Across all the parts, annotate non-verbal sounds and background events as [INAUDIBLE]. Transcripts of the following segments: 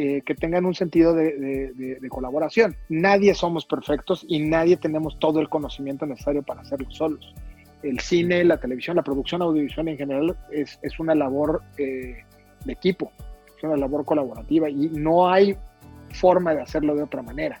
eh, que tengan un sentido de, colaboración. Nadie somos perfectos y nadie tenemos todo el conocimiento necesario para hacerlo solos. El cine, la televisión, la producción audiovisual en general es, una labor eh, de equipo, es una labor colaborativa y no hay forma de hacerlo de otra manera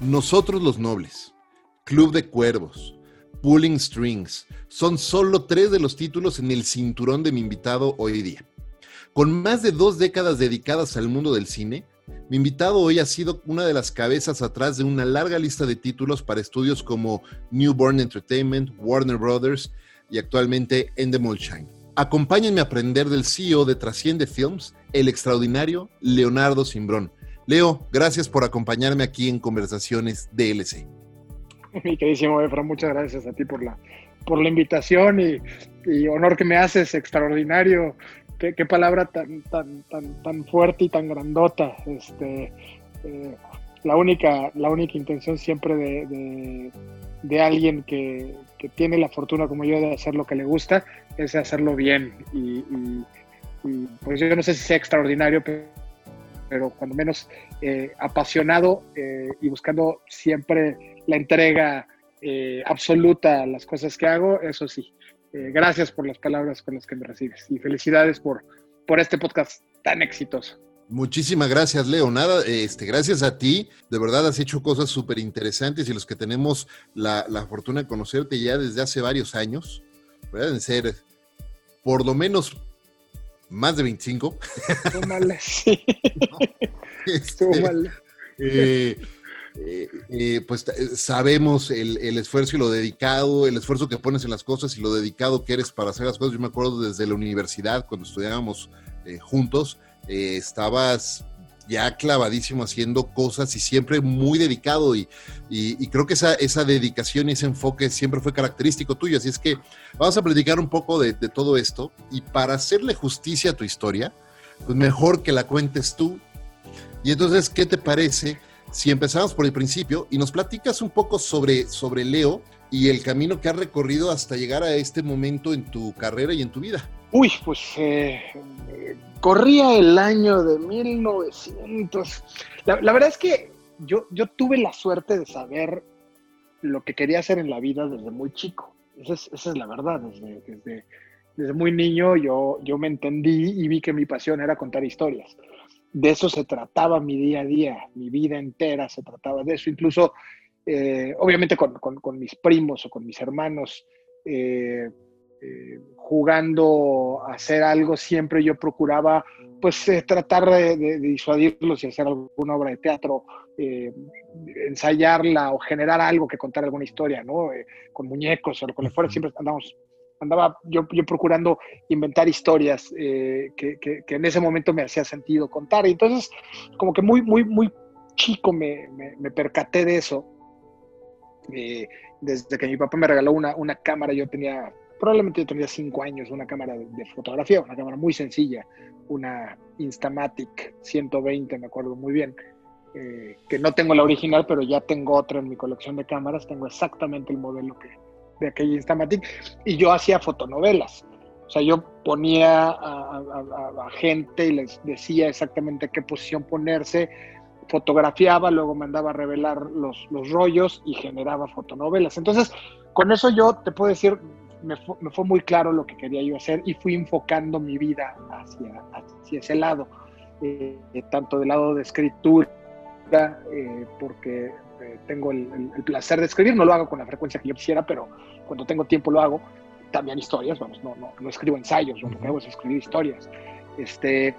Nosotros los Nobles, Club de Cuervos, Pulling Strings, son solo tres de los títulos en el cinturón de mi invitado hoy día. Con más de dos décadas dedicadas al mundo del cine, mi invitado hoy ha sido una de las cabezas atrás de una larga lista de títulos para estudios como Newborn Entertainment, Warner Brothers y actualmente Endemol Shine. Acompáñenme a aprender del CEO de Trasciende Films, el extraordinario Leonardo Simbrón, Leo, gracias por acompañarme aquí en Conversaciones DLC. Mi queridísimo Efra, muchas gracias a ti por la, por la invitación y, honor que me haces, extraordinario. Qué, palabra tan, tan, tan, tan fuerte y tan grandota. Este, eh, la, única, la única intención siempre de, alguien que, tiene la fortuna como yo de hacer lo que le gusta es hacerlo bien. Y pues yo no sé si sea extraordinario, pero pero cuando menos eh, apasionado eh, y buscando siempre la entrega eh, absoluta a las cosas que hago, eso sí. gracias por las palabras con las que me recibes y felicidades por, por este podcast tan exitoso. Muchísimas gracias, Leo. Nada, este, gracias a ti. De verdad has hecho cosas súper interesantes y los que tenemos la, la, fortuna de conocerte ya desde hace varios años, pueden ser por lo menos más de 25. mal, [LAUGHS] sí. Estuvo este, mal. Eh, eh, eh, pues sabemos el, esfuerzo y lo dedicado, el esfuerzo que pones en las cosas y lo dedicado que eres para hacer las cosas. Yo me acuerdo desde la universidad, cuando estudiábamos juntos, estabas ya clavadísimo haciendo cosas y siempre muy dedicado y, creo que esa, esa dedicación y ese enfoque siempre fue característico tuyo. Así es que vamos a platicar un poco de, todo esto y para hacerle justicia a tu historia, pues mejor que la cuentes tú. Y entonces, ¿qué te parece si empezamos por el principio y nos platicas un poco sobre, sobre Leo y el camino que has recorrido hasta llegar a este momento en tu carrera y en tu vida? Uy, pues eh, corría el año de 1900. La, verdad es que yo, yo tuve la suerte de saber lo que quería hacer en la vida desde muy chico. Esa es, la verdad. Desde, desde, muy niño yo, yo me entendí y vi que mi pasión era contar historias. De eso se trataba mi día a día, mi vida entera se trataba de eso. Incluso, eh, obviamente, con, mis primos o con mis hermanos. Eh, eh, jugando a hacer algo, siempre yo procuraba pues tratar de, disuadirlos y hacer alguna obra de teatro, ensayarla o generar algo que contar alguna historia, ¿no? con muñecos o con que fuera, siempre andamos, andaba yo, yo procurando inventar historias que, que, en ese momento me hacía sentido contar. Y entonces, como que muy, muy, muy chico me, me, me percaté de eso. Desde que mi papá me regaló una, una cámara, yo tenía probablemente yo tenía cinco años, una cámara de, fotografía, una cámara muy sencilla, una Instamatic 120, me acuerdo muy bien, eh, que no tengo la original, pero ya tengo otra en mi colección de cámaras, tengo exactamente el modelo que, de aquella Instamatic, y yo hacía fotonovelas. O sea, yo ponía a, gente y les decía exactamente qué posición ponerse, fotografiaba, luego mandaba a revelar los, los rollos y generaba fotonovelas. Entonces, con eso yo te puedo decir, me fue, muy claro lo que quería yo hacer y fui enfocando mi vida hacia, hacia ese lado, eh, tanto del lado de escritura, eh, porque eh, tengo el, placer de escribir, no lo hago con la frecuencia que yo quisiera, pero cuando tengo tiempo lo hago, también historias, vamos, no, no, no escribo ensayos, lo que hago es escribir historias. Este,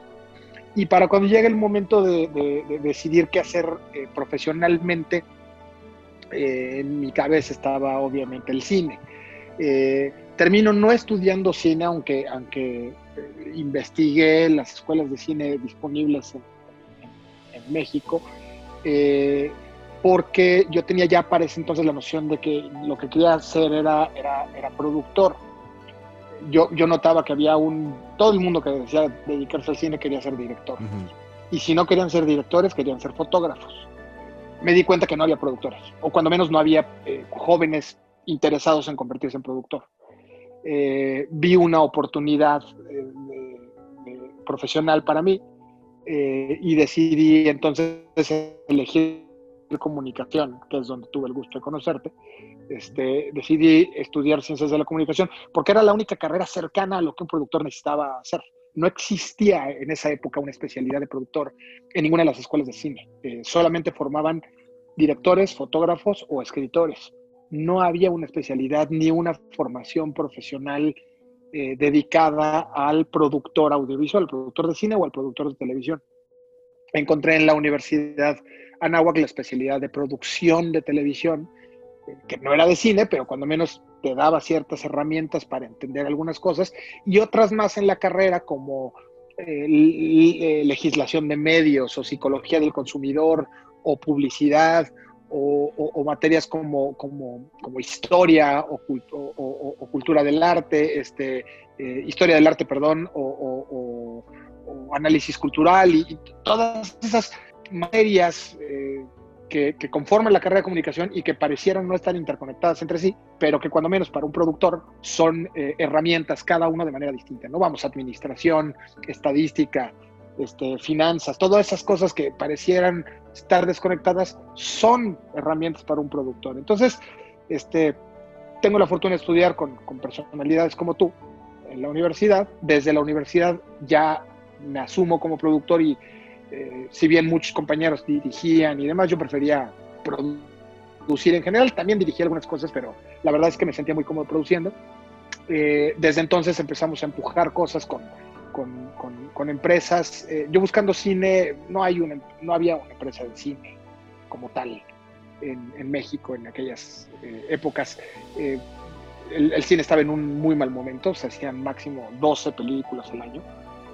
y para cuando llegue el momento de, de decidir qué hacer profesionalmente, en mi cabeza estaba obviamente el cine. Eh, termino no estudiando cine, aunque, aunque eh, investigué las escuelas de cine disponibles en, México, eh, porque yo tenía ya para ese entonces la noción de que lo que quería hacer era, era productor. Yo, yo notaba que había un... Todo el mundo que decía dedicarse al cine quería ser director. Y si no querían ser directores, querían ser fotógrafos. Me di cuenta que no había productores, o cuando menos no había eh, jóvenes interesados en convertirse en productor. Eh, vi una oportunidad eh, profesional para mí eh, y decidí entonces elegir comunicación, que es donde tuve el gusto de conocerte. Este, decidí estudiar ciencias de la comunicación porque era la única carrera cercana a lo que un productor necesitaba hacer. No existía en esa época una especialidad de productor en ninguna de las escuelas de cine. solamente formaban directores, fotógrafos o escritores no había una especialidad ni una formación profesional eh, dedicada al productor audiovisual, al productor de cine o al productor de televisión. Encontré en la Universidad Anáhuac la especialidad de producción de televisión, eh, que no era de cine, pero cuando menos te daba ciertas herramientas para entender algunas cosas, y otras más en la carrera como eh, legislación de medios o psicología del consumidor o publicidad o, materias como, como, como historia o, cultura del arte, este, eh, historia del arte, perdón, o, análisis cultural y, todas esas materias eh, que, conforman la carrera de comunicación y que parecieran no estar interconectadas entre sí, pero que cuando menos para un productor son eh, herramientas cada uno de manera distinta. No vamos administración, estadística, este, finanzas, todas esas cosas que parecieran estar desconectadas son herramientas para un productor. Entonces, este, tengo la fortuna de estudiar con, personalidades como tú en la universidad. Desde la universidad ya me asumo como productor y eh, si bien muchos compañeros dirigían y demás, yo prefería producir en general. También dirigí algunas cosas, pero la verdad es que me sentía muy cómodo produciendo. Eh, desde entonces empezamos a empujar cosas con con, empresas. Eh, yo buscando cine, no, hay una, no había una empresa de cine como tal en, México en aquellas eh, épocas. Eh, el, cine estaba en un muy mal momento, se hacían máximo 12 películas al año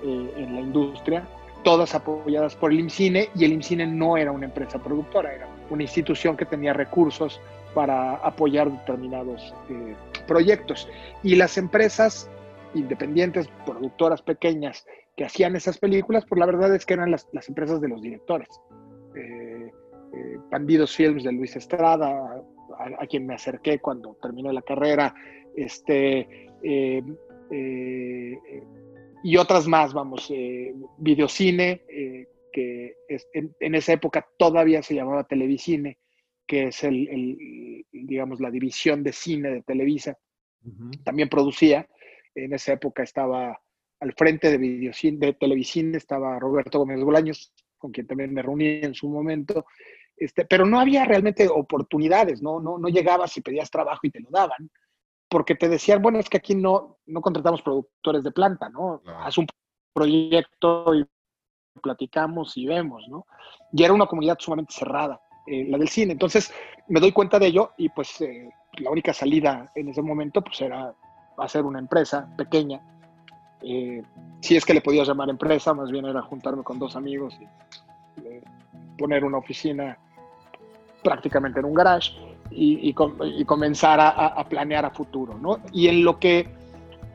en la industria, todas apoyadas por el IMCINE, y el IMCINE no era una empresa productora, era una institución que tenía recursos para apoyar determinados proyectos. Y las empresas independientes, productoras pequeñas que hacían esas películas, pues la verdad es que eran las, empresas de los directores. Eh, eh, Films de Luis Estrada, a, quien me acerqué cuando terminó la carrera, este, eh, y otras más, vamos, Videocine, que en, esa época todavía se llamaba Televicine, que es el, digamos, la división de cine de Televisa, también producía, en esa época estaba al frente de, videocine, de televisión, estaba Roberto Gómez Bolaños, con quien también me reuní en su momento, este, pero no había realmente oportunidades, ¿no? No, no llegabas y pedías trabajo y te lo daban, porque te decían, bueno, es que aquí no, no contratamos productores de planta, ¿no? Haz un proyecto y platicamos y vemos, ¿no? Y era una comunidad sumamente cerrada, eh, la del cine. Entonces me doy cuenta de ello y pues eh, la única salida en ese momento pues era hacer una empresa pequeña. Eh, si es que le podías llamar empresa, más bien era juntarme con dos amigos y eh, poner una oficina prácticamente en un garage y, comenzar a, planear a futuro. ¿no? Y en lo que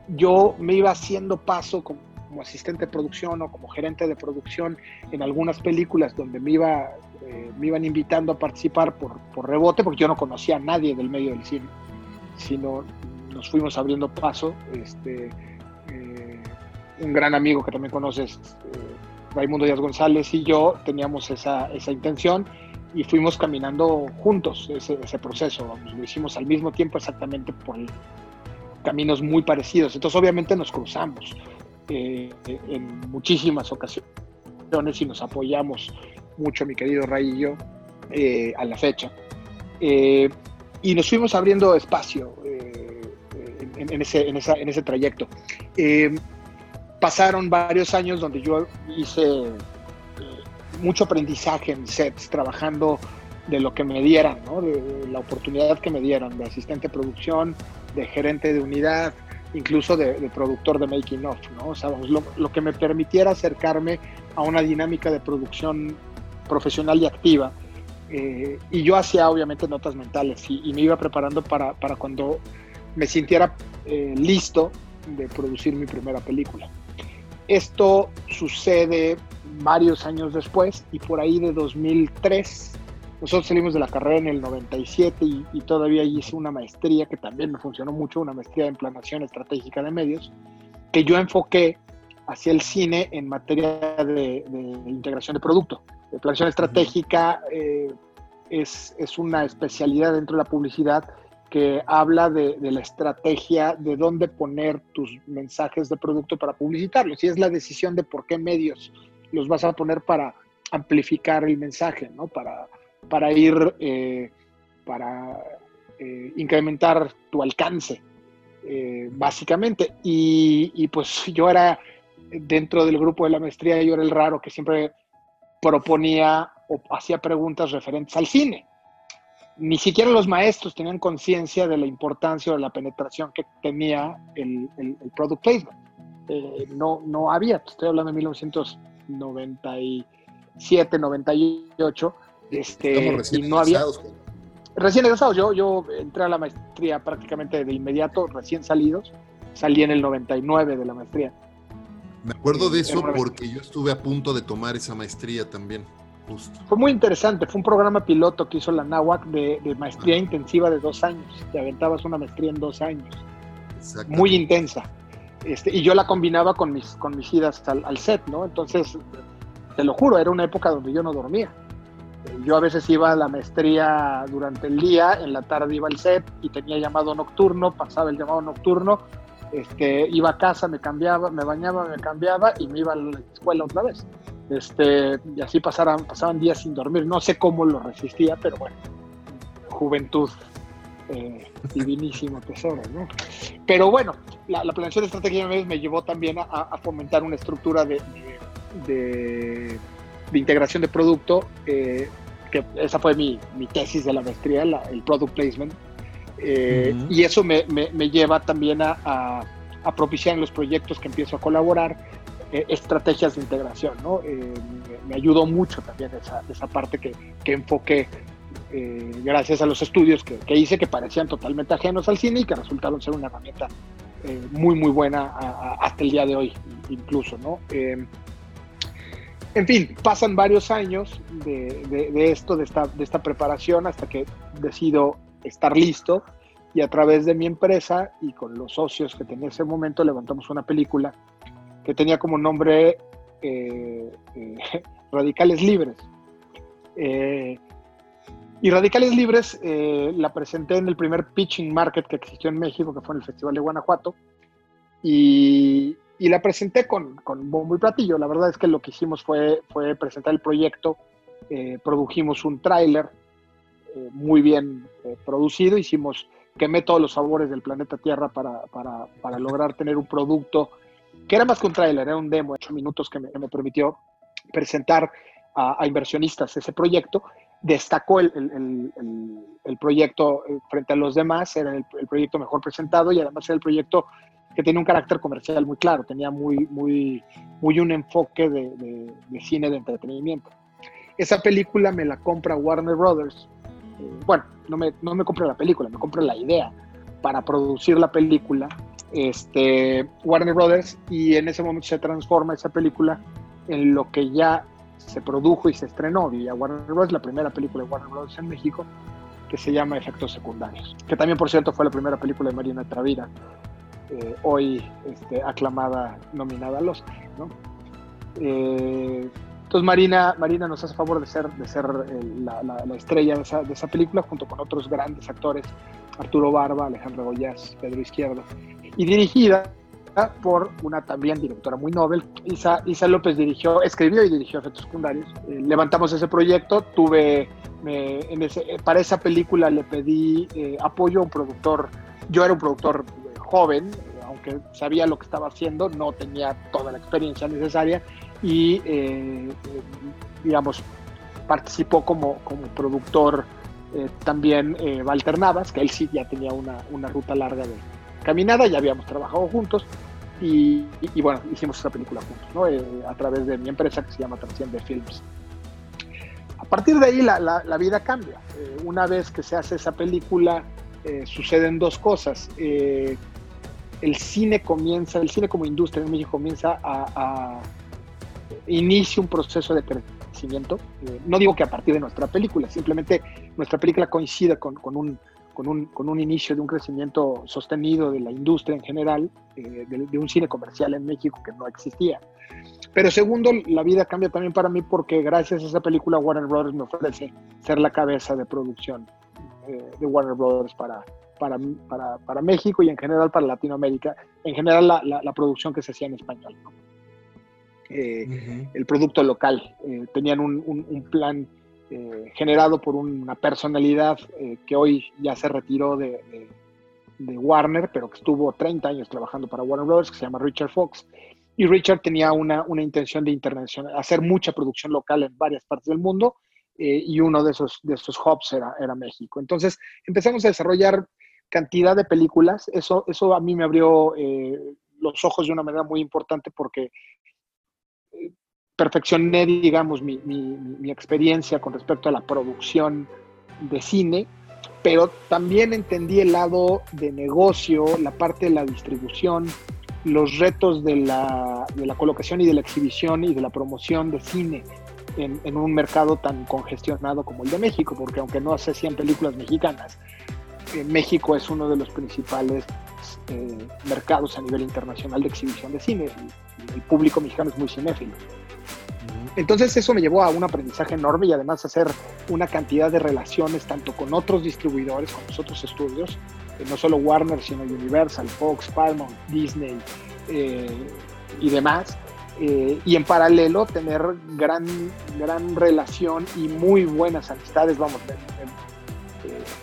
yo me iba haciendo paso como, asistente de producción o como gerente de producción en algunas películas donde me, iba, eh, me iban invitando a participar por, por rebote, porque yo no conocía a nadie del medio del cine, sino nos fuimos abriendo paso. Este, eh, un gran amigo que también conoces, eh, Raimundo Díaz González y yo teníamos esa, esa intención y fuimos caminando juntos ese, ese proceso. lo hicimos al mismo tiempo exactamente por caminos muy parecidos. Entonces obviamente nos cruzamos eh, en muchísimas ocasiones y nos apoyamos mucho, mi querido Ray y yo, a la fecha. y nos fuimos abriendo espacio en, ese, en, esa, en ese trayecto. Eh, pasaron varios años donde yo hice eh, mucho aprendizaje en sets, trabajando de lo que me dieran, ¿no? de, la oportunidad que me dieran de asistente de producción de gerente de unidad, incluso de, productor de making of, ¿no? O sea, lo, que me permitiera acercarme a una dinámica de producción profesional y activa. Eh, y yo hacía obviamente notas mentales y, me iba preparando para, para cuando me sintiera eh, listo de producir mi primera película. Esto sucede varios años después y por ahí de 2003 nosotros salimos de la carrera en el 97 y, todavía hice una maestría que también me funcionó mucho, una maestría en planación estratégica de medios, que yo enfoqué hacia el cine en materia de, integración de producto. De planación estratégica eh, es, es, una especialidad dentro de la publicidad que habla de, de, la estrategia de dónde poner tus mensajes de producto para publicitarlos. Y es la decisión de por qué medios los vas a poner para amplificar el mensaje, ¿no? Para para ir, eh, para eh, incrementar tu alcance, eh, básicamente. Y, pues yo era, dentro del grupo de la maestría, yo era el raro que siempre proponía o hacía preguntas referentes al cine. Ni siquiera los maestros tenían conciencia de la importancia o de la penetración que tenía el, el, product placement. no, no había, estoy hablando de 1997, 98, este, recién no había, Recién egresados, yo, yo entré a la maestría prácticamente de inmediato, recién salidos, salí en el 99 de la maestría. Me acuerdo de eso porque yo estuve a punto de tomar esa maestría también. Fue muy interesante, fue un programa piloto que hizo la NAWAC de, maestría intensiva de dos años. Te aventabas una maestría en dos años. Muy intensa. Este, y yo la combinaba con mis, con mis idas al, set, ¿no? Entonces, te lo juro, era una época donde yo no dormía. Yo a veces iba a la maestría durante el día, en la tarde iba al set y tenía llamado nocturno, pasaba el llamado nocturno, este, iba a casa, me cambiaba, me bañaba, me cambiaba y me iba a la escuela otra vez. Este, y así pasaran, pasaban días sin dormir. No sé cómo lo resistía, pero bueno, juventud, eh, divinísimo tesoro, ¿no? Pero bueno, la, la planeación estratégica me llevó también a, fomentar una estructura de de integración de producto, eh, que esa fue mi, mi, tesis de la maestría, el product placement. Eh, y eso me, me, lleva también a, a, propiciar en los proyectos que empiezo a colaborar eh, estrategias de integración. ¿no? me, ayudó mucho también esa, esa parte que, que enfoqué gracias a los estudios que, hice que parecían totalmente ajenos al cine y que resultaron ser una herramienta muy, muy buena hasta el día de hoy incluso. ¿no? En fin, pasan varios años de, esto, de esta, de esta preparación, hasta que decido estar listo y a través de mi empresa y con los socios que tenía en ese momento levantamos una película que tenía como nombre eh, eh, [LAUGHS] Radicales Libres. Eh, y Radicales Libres la presenté en el primer pitching market que existió en México, que fue en el Festival de Guanajuato. Y, la presenté con, con y platillo. La verdad es que lo que hicimos fue, presentar el proyecto, eh, produjimos un tráiler eh, muy bien eh, producido, hicimos, quemé todos los sabores del planeta Tierra para, para, para lograr tener un producto que era más que un tráiler, era un demo de ocho minutos que me, me permitió presentar a, inversionistas ese proyecto. Destacó el, el, el, proyecto frente a los demás, era el, proyecto mejor presentado y además era el proyecto que tenía un carácter comercial muy claro, tenía muy, muy, muy un enfoque de, cine de entretenimiento. Esa película me la compra Warner Brothers. Eh, bueno, no me, no me compra la película, me compra la idea para producir la película. Este, Warner Brothers y en ese momento se transforma esa película en lo que ya se produjo y se estrenó y Warner Bros. la primera película de Warner Bros. en México que se llama Efectos Secundarios, que también por cierto fue la primera película de Marina Travira eh, hoy este, aclamada, nominada al Oscar. Eh, entonces Marina, Marina nos hace favor de ser, de ser eh, la, la, estrella de esa, de esa, película junto con otros grandes actores, Arturo Barba, Alejandro Goyás, Pedro Izquierdo, y dirigida por una también directora muy novel. Isa, Isa López dirigió, escribió y dirigió efectos secundarios. levantamos ese proyecto, tuve, ese, para esa película le pedí apoyo a un productor, yo era un productor joven, aunque sabía lo que estaba haciendo, no tenía toda la experiencia necesaria y, eh, digamos, participó como, como productor también Walter Navas, que él sí ya tenía una, una ruta larga de caminada, ya habíamos trabajado juntos, y, bueno, hicimos esa película juntos, ¿no? Eh, a través de mi empresa que se llama Transciende Films. A partir de ahí la, la, vida cambia. Eh, una vez que se hace esa película, eh, suceden dos cosas. el cine comienza, el cine como industria en México comienza a, a inicia un proceso de crecimiento. no digo que a partir de nuestra película, simplemente nuestra película coincide con, con un con un, con un inicio de un crecimiento sostenido de la industria en general, eh, de, un cine comercial en México que no existía. Pero segundo, la vida cambia también para mí porque gracias a esa película Warner Brothers me ofrece ser la cabeza de producción eh, de Warner Brothers para, para, para, para, México y en general para Latinoamérica, en general la, la, producción que se hacía en español. Eh, el producto local. tenían un, un, un plan eh, generado por una personalidad eh, que hoy ya se retiró de, Warner, pero que estuvo 30 años trabajando para Warner Brothers, que se llama Richard Fox. Y Richard tenía una, una intención de internacional, hacer mucha producción local en varias partes del mundo, eh, y uno de esos, de esos hubs era, era México. Entonces empezamos a desarrollar cantidad de películas. Eso, eso a mí me abrió los ojos de una manera muy importante porque perfeccioné, digamos, mi, experiencia con respecto a la producción de cine, pero también entendí el lado de negocio, la parte de la distribución, los retos de la, colocación y de la exhibición y de la promoción de cine en, un mercado tan congestionado como el de México, porque aunque no se hacían películas mexicanas, eh, México es uno de los principales eh, mercados a nivel internacional de exhibición de cine. el público mexicano es muy cinéfilo. Entonces eso me llevó a un aprendizaje enorme y además a hacer una cantidad de relaciones tanto con otros distribuidores, con los otros estudios, eh, no solo Warner, sino Universal, Fox, Paramount, Disney eh, y demás. Eh, y en paralelo tener gran, gran relación y muy buenas amistades, vamos,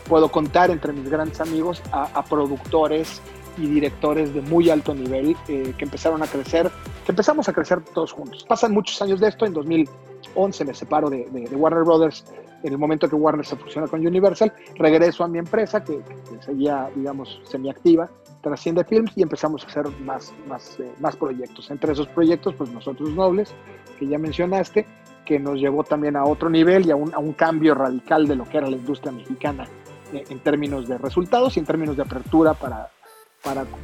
puedo contar entre mis grandes amigos a, a productores y directores de muy alto nivel eh, que empezaron a crecer, que empezamos a crecer todos juntos. Pasan muchos años de esto, en 2011 me separo de, Warner Brothers, en el momento que Warner se fusiona con Universal, regreso a mi empresa que, seguía, digamos, semiactiva, Trasciende Films y empezamos a hacer más, más, eh, más proyectos. Entre esos proyectos, pues Nosotros Nobles, que ya mencionaste, que nos llevó también a otro nivel y a un, a un cambio radical de lo que era la industria mexicana eh, en términos de resultados y en términos de apertura para,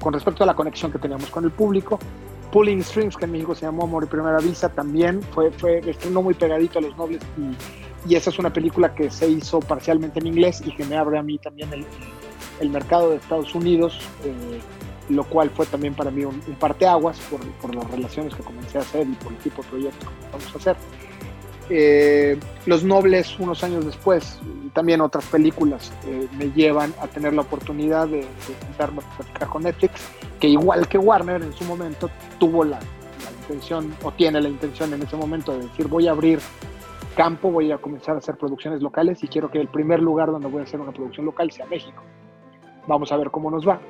con respecto a la conexión que teníamos con el público. Pulling Strings, que en México se llamó Amor Primera Vista, también fue, fue estrenó muy pegadito a los nobles y, esa es una película que se hizo parcialmente en inglés y que me abre a mí también el, mercado de Estados Unidos, eh, lo cual fue también para mí un, parteaguas por, por, las relaciones que comencé a hacer y por el tipo de proyectos que vamos a hacer. Eh, los Nobles, unos años después, y también otras películas, eh, me llevan a tener la oportunidad de, de a platicar con Netflix, que igual que Warner en su momento tuvo la, intención, o tiene la intención en ese momento de decir, voy a abrir campo, voy a comenzar a hacer producciones locales y quiero que el primer lugar donde voy a hacer una producción local sea México. Vamos a ver cómo nos va.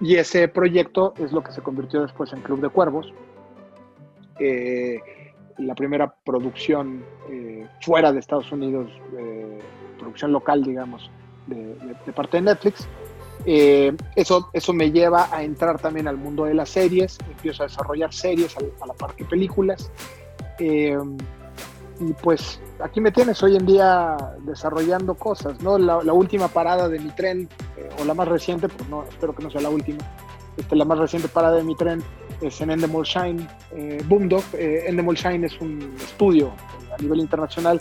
Y ese proyecto es lo que se convirtió después en Club de Cuervos. Eh, la primera producción eh, fuera de Estados Unidos, eh, producción local, digamos, de, parte de Netflix. Eh, eso, eso me lleva a entrar también al mundo de las series, empiezo a desarrollar series a, la par que películas. y pues aquí me tienes hoy en día desarrollando cosas, ¿no? La, última parada de mi tren, o la más reciente, pues no, espero que no sea la última, este, la más reciente parada de mi tren es en Endemol Shine eh, Boomdog. Eh, Endemol Shine es un estudio a nivel internacional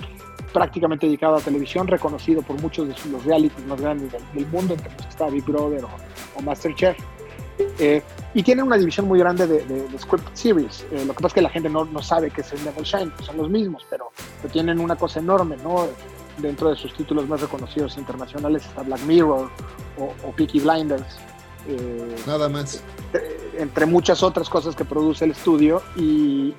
prácticamente dedicado a televisión, reconocido por muchos de los realities más grandes del, mundo, entre los que está Big Brother o, Masterchef. Eh, y tiene una división muy grande de, de, script series. Eh, lo que pasa es que la gente no, no sabe que es Endemol Shine, son los mismos, pero, tienen una cosa enorme, ¿no? Dentro de sus títulos más reconocidos internacionales está Black Mirror o, o Peaky Blinders. Eh, Nada más. Entre muchas otras cosas que produce el estudio y,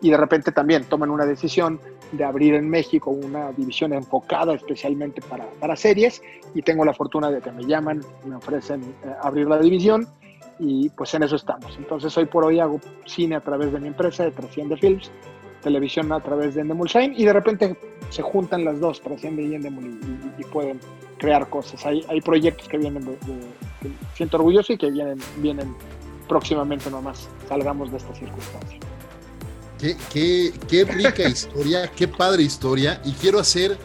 de repente también toman una decisión de abrir en México una división enfocada especialmente para, para series y tengo la fortuna de que me llaman, me ofrecen eh, abrir la división y pues en eso estamos. Entonces hoy por hoy hago cine a través de mi empresa de Trasciende Films televisión a través de Endemol Shine y de repente se juntan las dos, Trasciende y Endemol, y, pueden crear cosas. Hay, hay proyectos que vienen de, siento orgulloso y que vienen, vienen próximamente nomás, salgamos de esta circunstancia. Qué, qué, qué rica [LAUGHS] historia, qué padre historia, y quiero hacer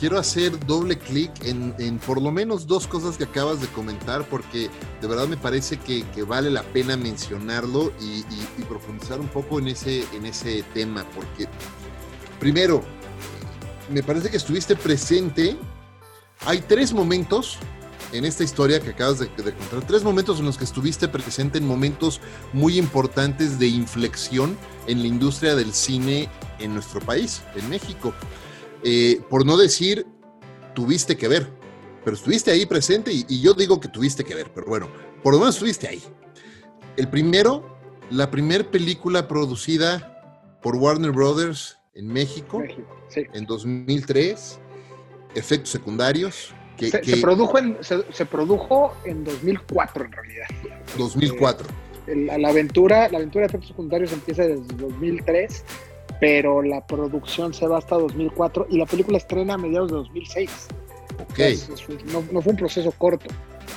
quiero hacer doble clic en, por lo menos dos cosas que acabas de comentar, porque de verdad me parece que, vale la pena mencionarlo y, profundizar un poco en ese, en ese tema, porque primero, me parece que estuviste presente. Hay tres momentos en esta historia que acabas de, de, contar, tres momentos en los que estuviste presente en momentos muy importantes de inflexión en la industria del cine en nuestro país, en México. Eh, por no decir, tuviste que ver, pero estuviste ahí presente y, yo digo que tuviste que ver, pero bueno, por lo menos estuviste ahí. El primero, la primera película producida por Warner Brothers en México, en 2003, efectos secundarios. Que, se, produjo en, se, produjo en 2004 en realidad. 2004. Eh, la, la, aventura, la aventura de efectos secundarios empieza desde 2003 pero la producción se va hasta 2004 y la película estrena a mediados de 2006. Ok. no, fue un proceso corto.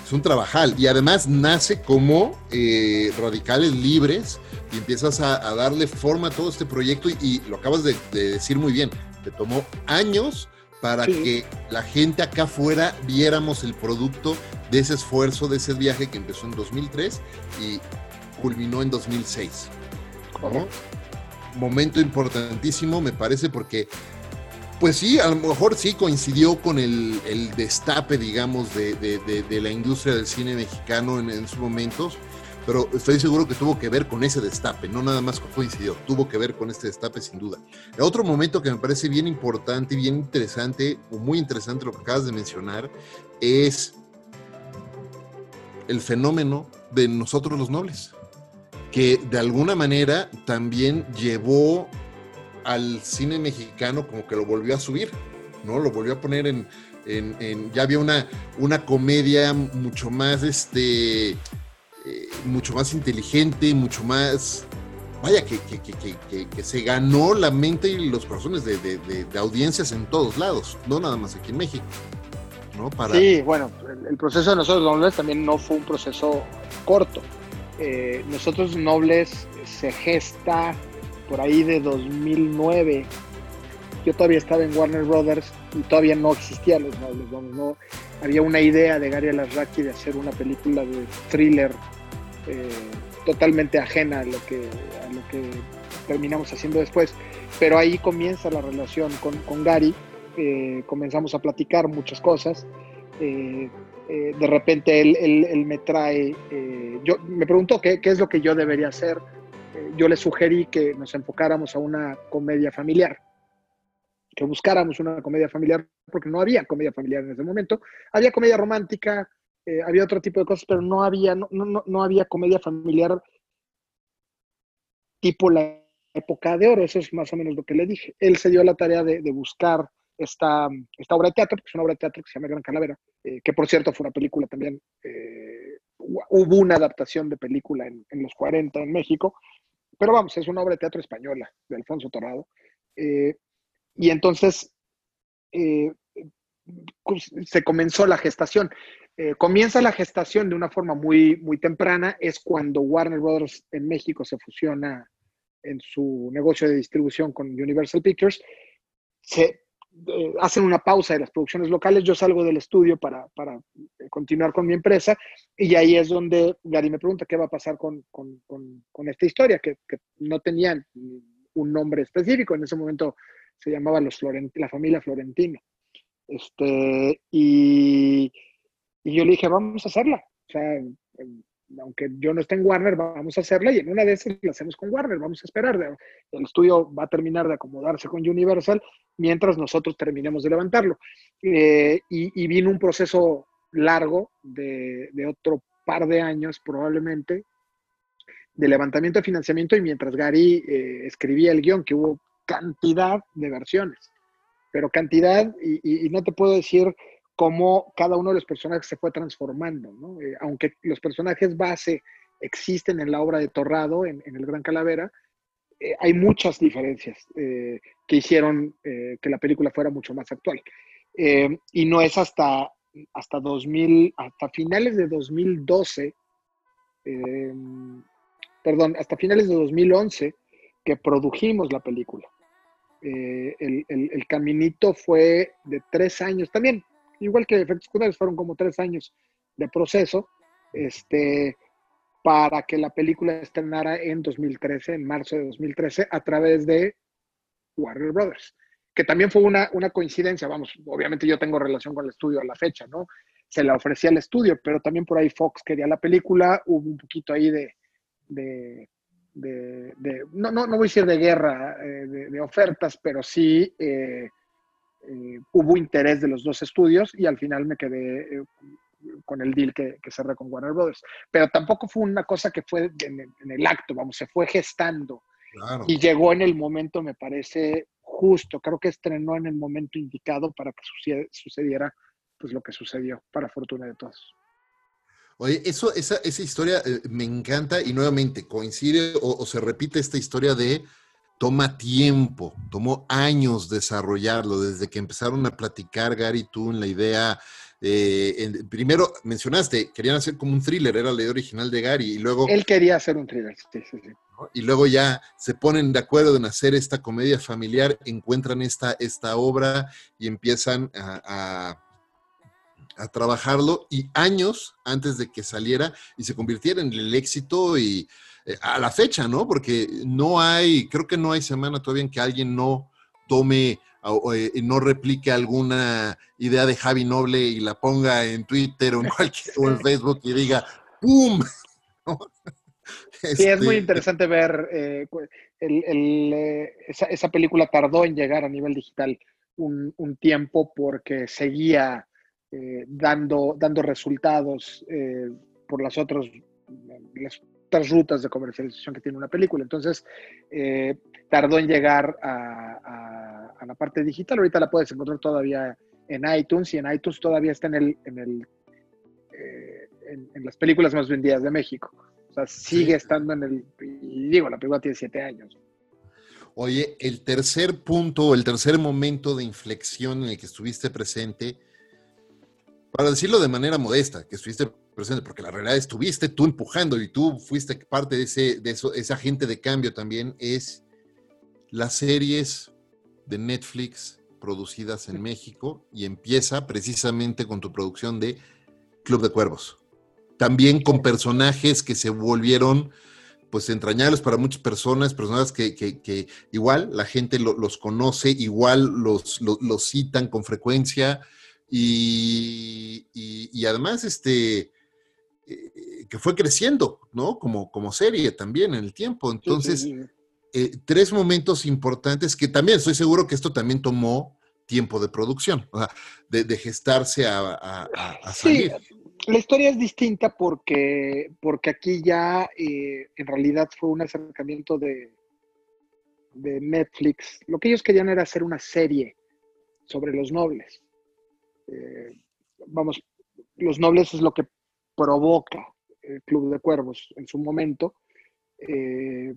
Es un trabajal y además nace como eh, radicales libres y empiezas a, darle forma a todo este proyecto y, lo acabas de, decir muy bien, te tomó años para que la gente acá afuera viéramos el producto de ese esfuerzo, de ese viaje que empezó en 2003 y culminó en 2006 momento importantísimo, me parece, porque, pues sí, a lo mejor sí coincidió con el, destape, digamos, de, la industria del cine mexicano en, en sus momentos, pero estoy seguro que tuvo que ver con ese destape, no nada más coincidió, tuvo que ver con este destape sin duda. otro momento que me parece bien importante y bien interesante, o muy interesante lo que acabas de mencionar, es el fenómeno de nosotros los nobles que de alguna manera también llevó al cine mexicano como que lo volvió a subir, ¿no? Lo volvió a poner en, ya había una, una comedia mucho más, este, eh, mucho más inteligente, mucho más, vaya, que, que, se ganó la mente y los corazones de, audiencias en todos lados, no nada más aquí en México. ¿no? Para... Sí, bueno, el, proceso de nosotros también no fue un proceso corto. Eh, nosotros Nobles se gesta por ahí de 2009. Yo todavía estaba en Warner Brothers todavía no existían los Nobles. no, había una idea de Gary Alasraki de hacer una película de thriller eh, totalmente ajena a lo, que, terminamos haciendo después. Pero ahí comienza la relación con, Gary. Eh, comenzamos a platicar muchas cosas. Eh, de repente él, me trae, yo, me preguntó qué, es lo que yo debería hacer. Yo le sugerí que nos enfocáramos a una comedia familiar, que buscáramos una comedia familiar, porque no había comedia familiar en ese momento. Había comedia romántica, había otro tipo de cosas, pero no había, no, no, no había comedia familiar tipo la época de oro. Eso es más o menos lo que le dije. Él se dio la tarea de, buscar esta, esta obra de teatro, que es una obra de teatro que se llama Gran Calavera, eh, que por cierto fue una película también, eh, hubo una adaptación de película en, los 40 en México, pero vamos, es una obra de teatro española de Alfonso Torrado. Eh, y entonces pues, se comenzó la gestación. comienza la gestación de una forma muy, muy temprana, es cuando Warner Brothers en México se fusiona en su negocio de distribución con Universal Pictures. Se eh, hacen una pausa de las producciones locales, yo salgo del estudio para, para eh, continuar con mi empresa y ahí es donde Gary me pregunta qué va a pasar con, con, con, esta historia, que, que, no tenían un nombre específico, en ese momento se llamaba los Florent la familia Florentino. Este, y, y yo le dije, vamos a hacerla. Sea, aunque yo no esté en Warner, vamos a hacerla y en una de esas la hacemos con Warner, vamos a esperar. El estudio va a terminar de acomodarse con Universal mientras nosotros terminemos de levantarlo. Eh, y, vino un proceso largo de, otro par de años probablemente de levantamiento de financiamiento y mientras Gary eh, escribía el guion, que hubo cantidad de versiones, pero cantidad, y no te puedo decir cómo cada uno de los personajes se fue transformando, ¿no? Eh, aunque los personajes base existen en la obra de Torrado, en, El Gran Calavera, hay muchas diferencias que hicieron que la película fuera mucho más actual. y no es hasta, hasta 2000, hasta finales de 2012, perdón, hasta finales de 2011 que produjimos la película. Eh, el, caminito fue de tres años también, igual que efectos secundarios, fueron como tres años de proceso, este, para que la película estrenara en 2013, en marzo de 2013, a través de Warner Brothers, que también fue una, coincidencia, vamos, obviamente yo tengo relación con el estudio a la fecha, ¿no? Se la ofrecía al estudio, pero también por ahí Fox quería la película, hubo un poquito ahí de, no, no, no, voy a decir de guerra eh, de, ofertas, pero sí eh, eh, hubo interés de los dos estudios y al final me quedé con el deal que, que, cerré con Warner Brothers. Pero tampoco fue una cosa que fue en, el acto, vamos, se fue gestando y llegó en el momento, me parece justo, creo que estrenó en el momento indicado para que sucediera pues lo que sucedió, para fortuna de todos. Oye, eso, esa, esa historia eh, me encanta y nuevamente coincide o, se repite esta historia de toma tiempo, tomó años desarrollarlo, desde que empezaron a platicar Gary tú en la idea. Eh, primero mencionaste, querían hacer como un thriller, era la idea original de Gary, y luego... Él quería hacer un thriller, sí, sí, sí. Y luego ya se ponen de acuerdo en hacer esta comedia familiar, encuentran esta, esta obra y empiezan a a trabajarlo y años antes de que saliera y se convirtiera en el éxito y eh, a la fecha, ¿no? Porque no hay, creo que no hay semana todavía en que alguien no tome o, eh, no replique alguna idea de Javi Noble y la ponga en Twitter o en, cualquier, o en [LAUGHS] Facebook y diga ¡pum! [LAUGHS] Sí, es muy este, interesante ver, eh, esa, película tardó en llegar a nivel digital un, un tiempo porque seguía eh, dando, dando resultados eh, por las otras, las otras rutas de comercialización que tiene una película. Entonces, eh, tardó en llegar a, la parte digital. Ahorita la puedes encontrar todavía en iTunes y en iTunes todavía está en, el, en, el, en, las películas más vendidas de México. O sea, sigue estando en el... Y digo, la película tiene siete años. Oye, el tercer punto, el tercer momento de inflexión en el que estuviste presente, para decirlo de manera modesta, que estuviste presente, porque la realidad estuviste tú empujando y tú fuiste parte de ese, de eso, ese agente de cambio también, es las series de Netflix producidas en México y empieza precisamente con tu producción de Club de Cuervos. También con personajes que se volvieron pues entrañables para muchas personas, personas que, igual la gente los conoce, igual los, los citan con frecuencia y, además, este, eh, que fue creciendo, ¿no? Como, como serie también en el tiempo. Entonces, eh, tres momentos importantes que también estoy seguro que esto también tomó tiempo de producción, o sea, de, gestarse a, salir. Sí, la historia es distinta porque, porque aquí ya eh, en realidad fue un acercamiento de, de Netflix. Lo que ellos querían era hacer una serie sobre los nobles. Eh, vamos, los nobles es lo que provoca el Club de Cuervos en su momento. Eh,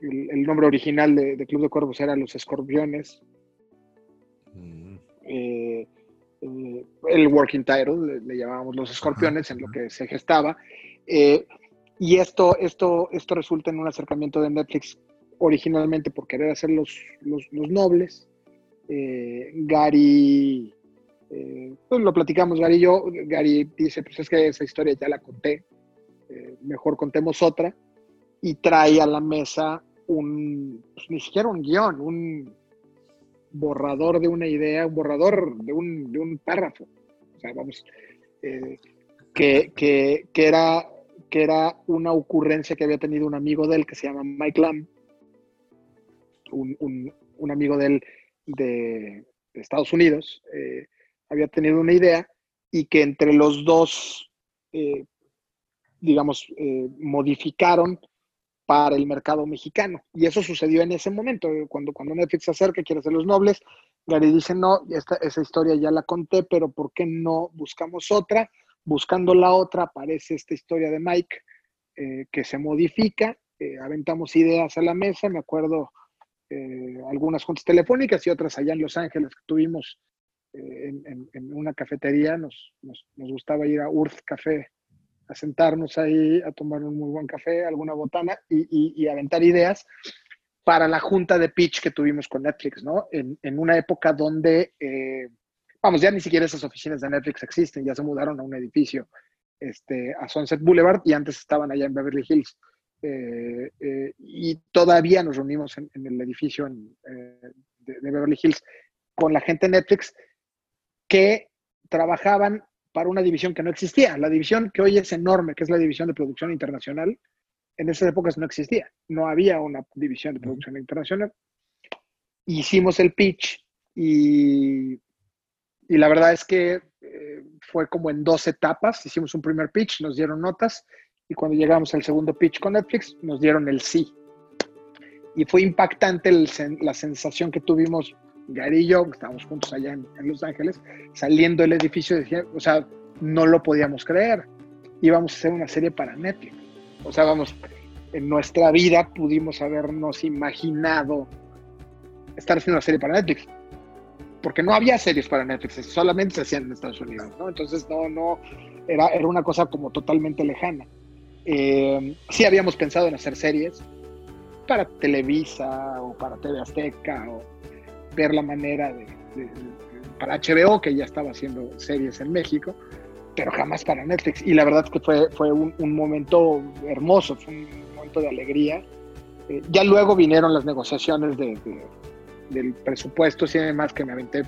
el, nombre original de, Club de Cuervos era Los Escorpiones. Mm. Eh, el working title, le, llamábamos Los Escorpiones, en lo que se gestaba. y esto, esto, esto resulta en un acercamiento de Netflix originalmente por querer hacer los, los, los nobles. Gary eh, pues lo platicamos Gary y yo. Gary dice, pues es que esa historia ya la conté, eh, mejor contemos otra. Y trae a la mesa un, pues ni siquiera un guion, un borrador de una idea, un borrador de un, de un párrafo. O sea, vamos, eh, que, que, que, era, que era una ocurrencia que había tenido un amigo de él que se llama Mike Lamb, un, un, amigo de él de, de Estados Unidos, eh, había tenido una idea y que entre los dos, eh, digamos, eh, modificaron para el mercado mexicano. Y eso sucedió en ese momento, eh, cuando, cuando Netflix se acerca, quiere hacer los nobles, Gary dice, no, esta, esa historia ya la conté, pero ¿por qué no buscamos otra? Buscando la otra aparece esta historia de Mike que se modifica aventamos ideas a la mesa, me acuerdo algunas juntas telefónicas y otras allá en Los Ángeles que tuvimos eh, en, una cafetería, nos, nos, gustaba ir a Urth Café a sentarnos ahí, a tomar un muy buen café, alguna botana y, y, aventar ideas para la junta de pitch que tuvimos con Netflix, ¿no? En, en una época donde, vamos, ya ni siquiera esas oficinas de Netflix existen, ya se mudaron a un edificio este, a Sunset Boulevard y antes estaban allá en Beverly Hills. Eh, eh, y todavía nos reunimos en, el edificio eh, de, Beverly Hills con la gente de Netflix que trabajaban para una división que no existía. La división que hoy es enorme, que es la división de producción internacional, en esas épocas no existía. No había una división de producción internacional. Hicimos el pitch y, y la verdad es que fue como en dos etapas. Hicimos un primer pitch, nos dieron notas y cuando llegamos al segundo pitch con Netflix nos dieron el sí. Y fue impactante la sensación que tuvimos Gary y yo, que estábamos juntos allá en, Los Ángeles, saliendo del edificio, decía, o sea, no lo podíamos creer. Íbamos a hacer una serie para Netflix. O sea, vamos, en nuestra vida pudimos habernos imaginado estar haciendo una serie para Netflix porque no había series para Netflix, solamente se hacían en Estados Unidos, ¿no? Entonces, no, no, era, era una cosa como totalmente lejana. Eh, sí habíamos pensado en hacer series para Televisa o para TV Azteca o ver la manera de, para HBO, que ya estaba haciendo series en México, pero jamás para Netflix. Y la verdad es que fue, fue un, momento hermoso, fue un momento de alegría. Eh, ya luego vinieron las negociaciones de del presupuesto y demás que me aventé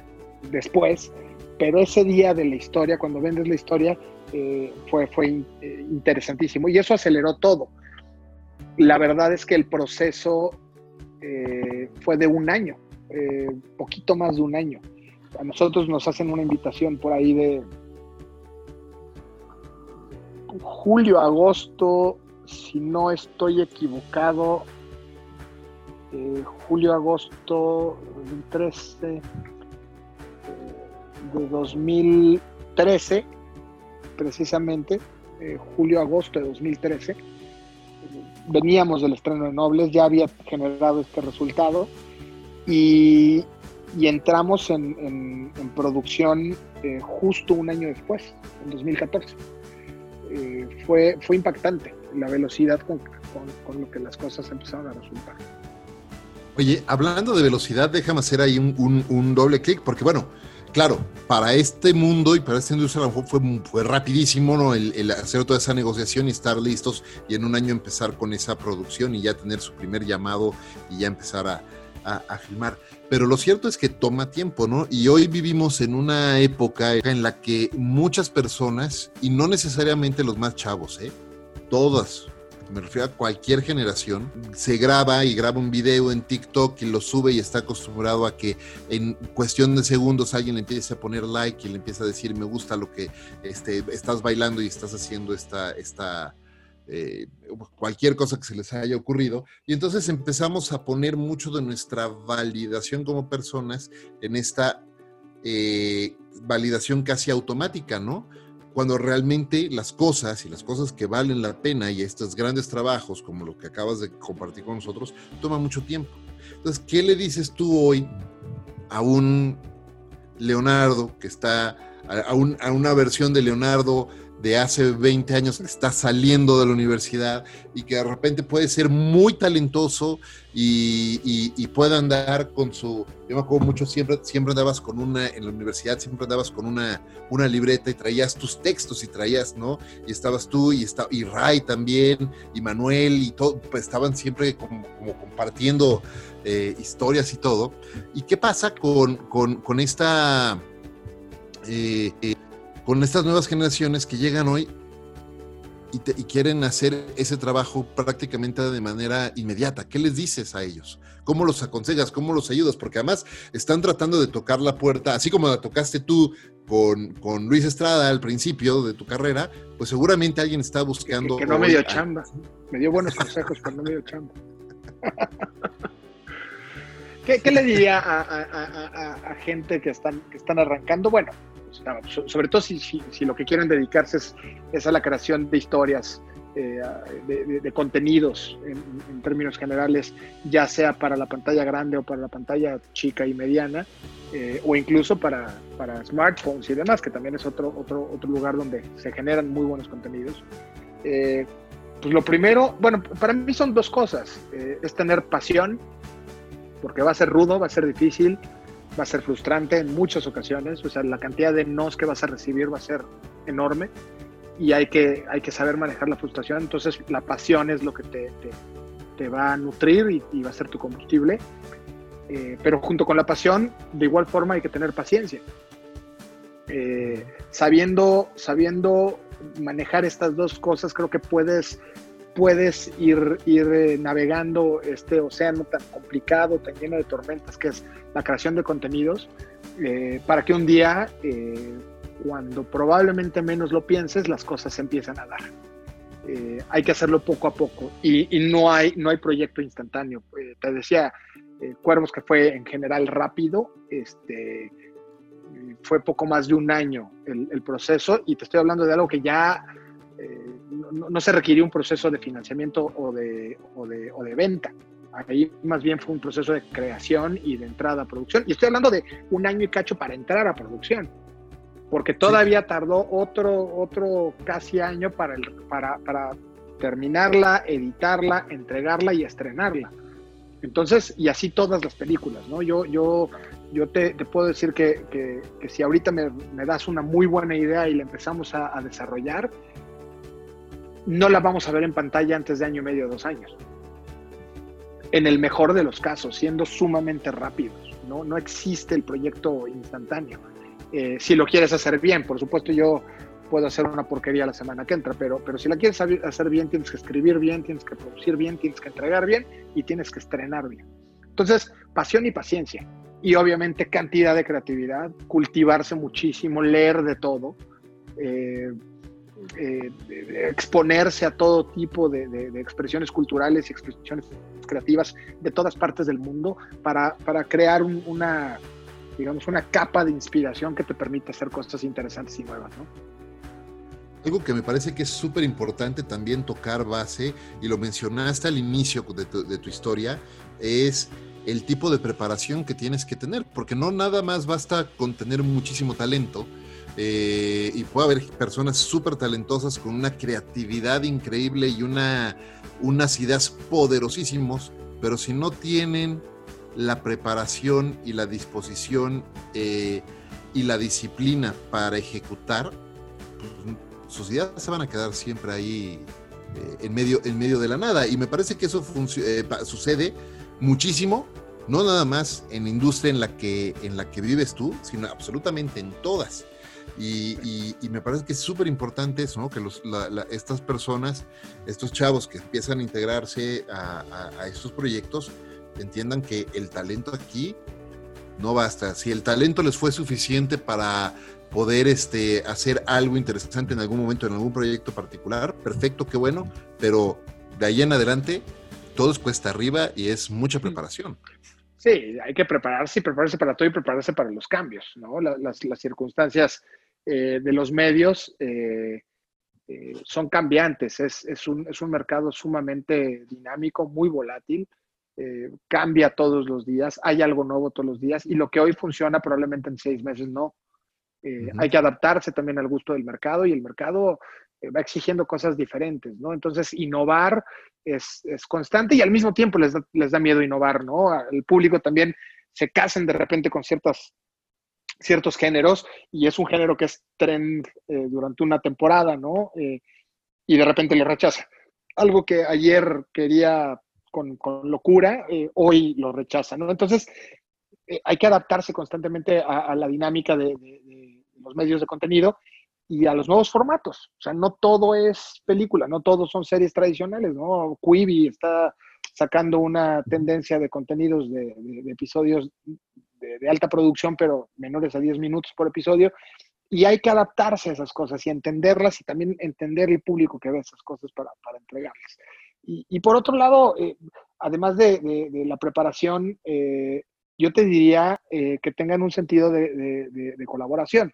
después, pero ese día de la historia, cuando vendes la historia, eh, fue, fue eh, interesantísimo y eso aceleró todo. La verdad es que el proceso eh, fue de un año, poquito más de un año. A nosotros nos hacen una invitación por ahí de julio, agosto, si no estoy equivocado, eh, julio-agosto 2013, de 2013, precisamente, eh, julio-agosto de 2013. Veníamos del estreno de Nobles, ya había generado este resultado y, entramos en, producción eh, justo un año después, en 2014. fue, fue impactante la velocidad con, con, lo que las cosas empezaron a resultar. Oye, hablando de velocidad, déjame hacer ahí un, doble clic, porque bueno, claro, para este mundo y para esta industria fue, fue rapidísimo ¿no? el, hacer toda esa negociación y estar listos y en un año empezar con esa producción y ya tener su primer llamado y ya empezar a, filmar. Pero lo cierto es que toma tiempo, ¿no? Y hoy vivimos en una época en la que muchas personas, y no necesariamente los más chavos, ¿eh? Todas, me refiero a cualquier generación, se graba y graba un video en TikTok y lo sube y está acostumbrado a que en cuestión de segundos alguien le empiece a poner like y le empieza a decir me gusta lo que este, estás bailando y estás haciendo esta, esta eh, cualquier cosa que se les haya ocurrido. Y entonces empezamos a poner mucho de nuestra validación como personas en esta eh, validación casi automática, ¿no? cuando realmente las cosas y las cosas que valen la pena y estos grandes trabajos como lo que acabas de compartir con nosotros toman mucho tiempo. Entonces, ¿qué le dices tú hoy a un Leonardo que está, a una versión de Leonardo de hace 20 años que está saliendo de la universidad y que de repente puede ser muy talentoso y, y, puede andar con su, yo me acuerdo mucho, siempre, siempre andabas con una, en la universidad siempre andabas con una, una libreta y traías tus textos y traías, ¿no? Y estabas tú y, está, y Ray también, y Manuel y todo, pues estaban siempre como, compartiendo eh, historias y todo. ¿Y qué pasa con, con, esta... Eh, eh, con estas nuevas generaciones que llegan hoy y, quieren hacer ese trabajo prácticamente de manera inmediata. ¿Qué les dices a ellos? ¿Cómo los aconsejas? ¿Cómo los ayudas? Porque además están tratando de tocar la puerta, así como la tocaste tú con, con Luis Estrada al principio de tu carrera, pues seguramente alguien está buscando... Que, no me dio chamba. Me dio buenos consejos, pero no me dio chamba. [LAUGHS] ¿Qué, le diría a, gente que están, que están arrancando? Bueno, sobre todo si, si, lo que quieren dedicarse es, a la creación de historias eh, de, contenidos en, términos generales, ya sea para la pantalla grande o para la pantalla chica y mediana, eh, o incluso para, para, smartphones y demás, que también es otro, otro, otro lugar donde se generan muy buenos contenidos. Eh, pues lo primero, bueno, para mí son dos cosas. es tener pasión, porque va a ser rudo, va a ser difícil, va a ser frustrante en muchas ocasiones, o sea, la cantidad de nos que vas a recibir va a ser enorme y hay que, hay que saber manejar la frustración. Entonces la pasión es lo que te, te, va a nutrir y, va a ser tu combustible. Eh, pero junto con la pasión, de igual forma hay que tener paciencia. Eh, sabiendo, sabiendo manejar estas dos cosas, creo que puedes, puedes ir, ir eh, navegando este océano tan complicado, tan lleno de tormentas, que es la creación de contenidos, para que un día cuando probablemente menos lo pienses, las cosas se empiezan a dar. Eh, hay que hacerlo poco a poco y, no, hay, no hay proyecto instantáneo. Eh, te decía, eh, Cuervos, que fue en general rápido, este, fue poco más de un año el, proceso y te estoy hablando de algo que ya no, se requirió un proceso de financiamiento o de, o de, o de venta. Ahí más bien fue un proceso de creación y de entrada a producción. Y estoy hablando de un año y cacho para entrar a producción porque todavía tardó otro, otro casi año para, el, para, para terminarla, editarla, entregarla y estrenarla. Entonces, y así todas las películas, ¿no? Yo, yo, yo te, puedo decir que, que, si ahorita me, me, das una muy buena idea y la empezamos a, a, desarrollar, no la vamos a ver en pantalla antes de año y medio, dos años. En el mejor de los casos, siendo sumamente rápidos, ¿no? No existe el proyecto instantáneo. Eh, si lo quieres hacer bien. Por supuesto, yo puedo hacer una porquería la semana que entra, pero, pero si la quieres hacer bien, tienes que escribir bien, tienes que producir bien, tienes que entregar bien y tienes que estrenar bien. Entonces, pasión y paciencia. Y obviamente cantidad de creatividad, cultivarse muchísimo, leer de todo, eh, eh, exponerse a todo tipo de, expresiones culturales y expresiones creativas de todas partes del mundo para, crear una, digamos, una capa de inspiración que te permite hacer cosas interesantes y nuevas. Algo que me parece que es súper importante también tocar base, y lo mencionaste al inicio de tu, historia, es el tipo de preparación que tienes que tener, porque no nada más basta con tener muchísimo talento, eh, y puede haber personas súper talentosas con una creatividad increíble y una, unas ideas poderosísimos, pero si no tienen la preparación y la disposición eh, y la disciplina para ejecutar, pues, sus ideas se van a quedar siempre ahí eh, en, medio, en medio de la nada. Y me parece que eso eh, sucede muchísimo, no nada más en la industria en la que, en la que vives tú, sino absolutamente en todas. Y, me parece que es súper importante eso, ¿no? Que los, estas personas, estos chavos que empiezan a integrarse a, a estos proyectos, entiendan que el talento aquí no basta. Si el talento les fue suficiente para poder este, hacer algo interesante en algún momento, en algún proyecto particular, perfecto, qué bueno, pero de ahí en adelante todo es cuesta arriba y es mucha preparación. Sí, hay que prepararse y prepararse para todo y prepararse para los cambios, ¿no? Las, circunstancias eh, de los medios eh, eh, son cambiantes, es, es, un, es un mercado sumamente dinámico, muy volátil cambia todos los días, hay algo nuevo todos los días y lo que hoy funciona probablemente en seis meses no. Hay que adaptarse también al gusto del mercado y el mercado va exigiendo cosas diferentes, ¿no? Entonces, innovar es, constante y al mismo tiempo les da, les da miedo innovar, ¿no? El público también se casan de repente con ciertas, ciertos géneros y es un género que es trend durante una temporada, ¿no? y de repente lo rechaza. Algo que ayer quería con, locura, eh, hoy lo rechaza, ¿no? Entonces, eh, hay que adaptarse constantemente a, la dinámica de, los medios de contenido y a los nuevos formatos. O sea, no todo es película, no todos son series tradicionales, ¿no? Quibi está sacando una tendencia de contenidos de, episodios de, alta producción, pero menores a 10 minutos por episodio. Y hay que adaptarse a esas cosas y entenderlas y también entender el público que ve esas cosas para, para entregarles. Y, por otro lado, eh, además de, la preparación, eh, yo te diría eh, que tengan un sentido de, colaboración.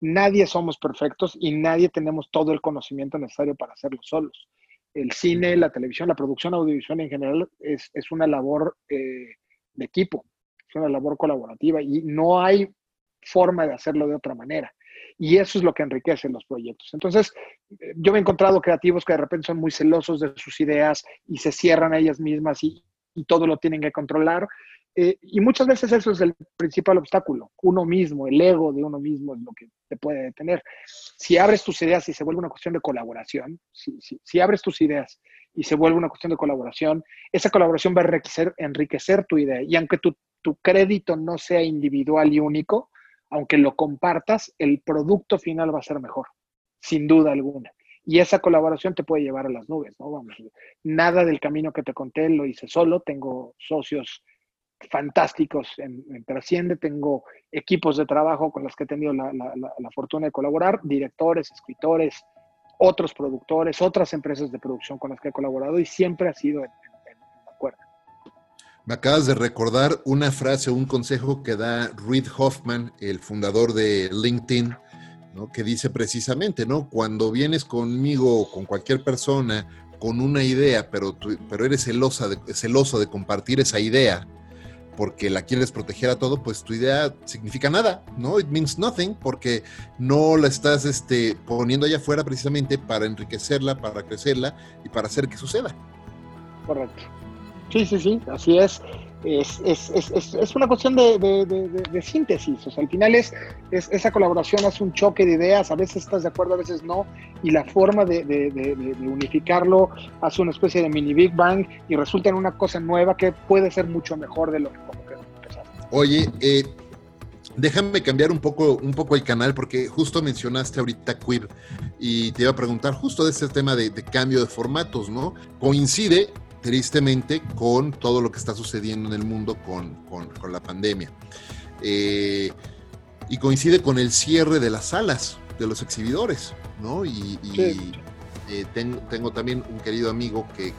Nadie somos perfectos y nadie tenemos todo el conocimiento necesario para hacerlo solos. El cine, la televisión, la producción audiovisual en general es, una labor eh, de equipo, es una labor colaborativa y no hay forma de hacerlo de otra manera. Y eso es lo que enriquece los proyectos. Entonces, eh, yo me he encontrado creativos que de repente son muy celosos de sus ideas y se cierran a ellas mismas y, y todo lo tienen que controlar. Eh, y muchas veces eso es el principal obstáculo. Uno mismo, el ego de uno mismo es lo que te puede detener. Si abres tus ideas y se vuelve una cuestión de colaboración, si, si, abres tus ideas y se vuelve una cuestión de colaboración, esa colaboración va a enriquecer, enriquecer tu idea. Y aunque tu, tu crédito no sea individual y único, aunque lo compartas, el producto final va a ser mejor, sin duda alguna. Y esa colaboración te puede llevar a las nubes, ¿no? Vamos, nada del camino que te conté lo hice solo, tengo socios fantásticos en, Trasciende, tengo equipos de trabajo con los que he tenido la, fortuna de colaborar, directores, escritores, otros productores, otras empresas de producción con las que he colaborado y siempre ha sido en, en, acuerdo. Me acabas de recordar una frase, un consejo que da Reid Hoffman, el fundador de LinkedIn, que dice precisamente, ¿no? Cuando vienes conmigo o con cualquier persona con una idea, pero, pero eres celosa de, celoso de compartir esa idea porque la quieres proteger a todo, pues tu idea significa nada, ¿no? It means nothing, porque no la estás este, poniendo allá afuera precisamente para enriquecerla, para crecerla y para hacer que suceda. Correcto. Sí, sí, sí, así es es, es, es, es una cuestión de, de, síntesis. O sea, al final es, esa colaboración hace un choque de ideas, a veces estás de acuerdo, a veces no, y la forma de, unificarlo hace una especie de mini Big Bang y resulta en una cosa nueva que puede ser mucho mejor de lo que como que. Oye, eh, déjame cambiar un poco, un poco el canal porque justo mencionaste ahorita Quib y te iba a preguntar justo de este tema de, de cambio de formatos, ¿no? Coincide tristemente con todo lo que está sucediendo en el mundo con, la pandemia. Eh, y coincide con el cierre de las salas de los exhibidores, ¿no? Y, eh, tengo, también un querido amigo que,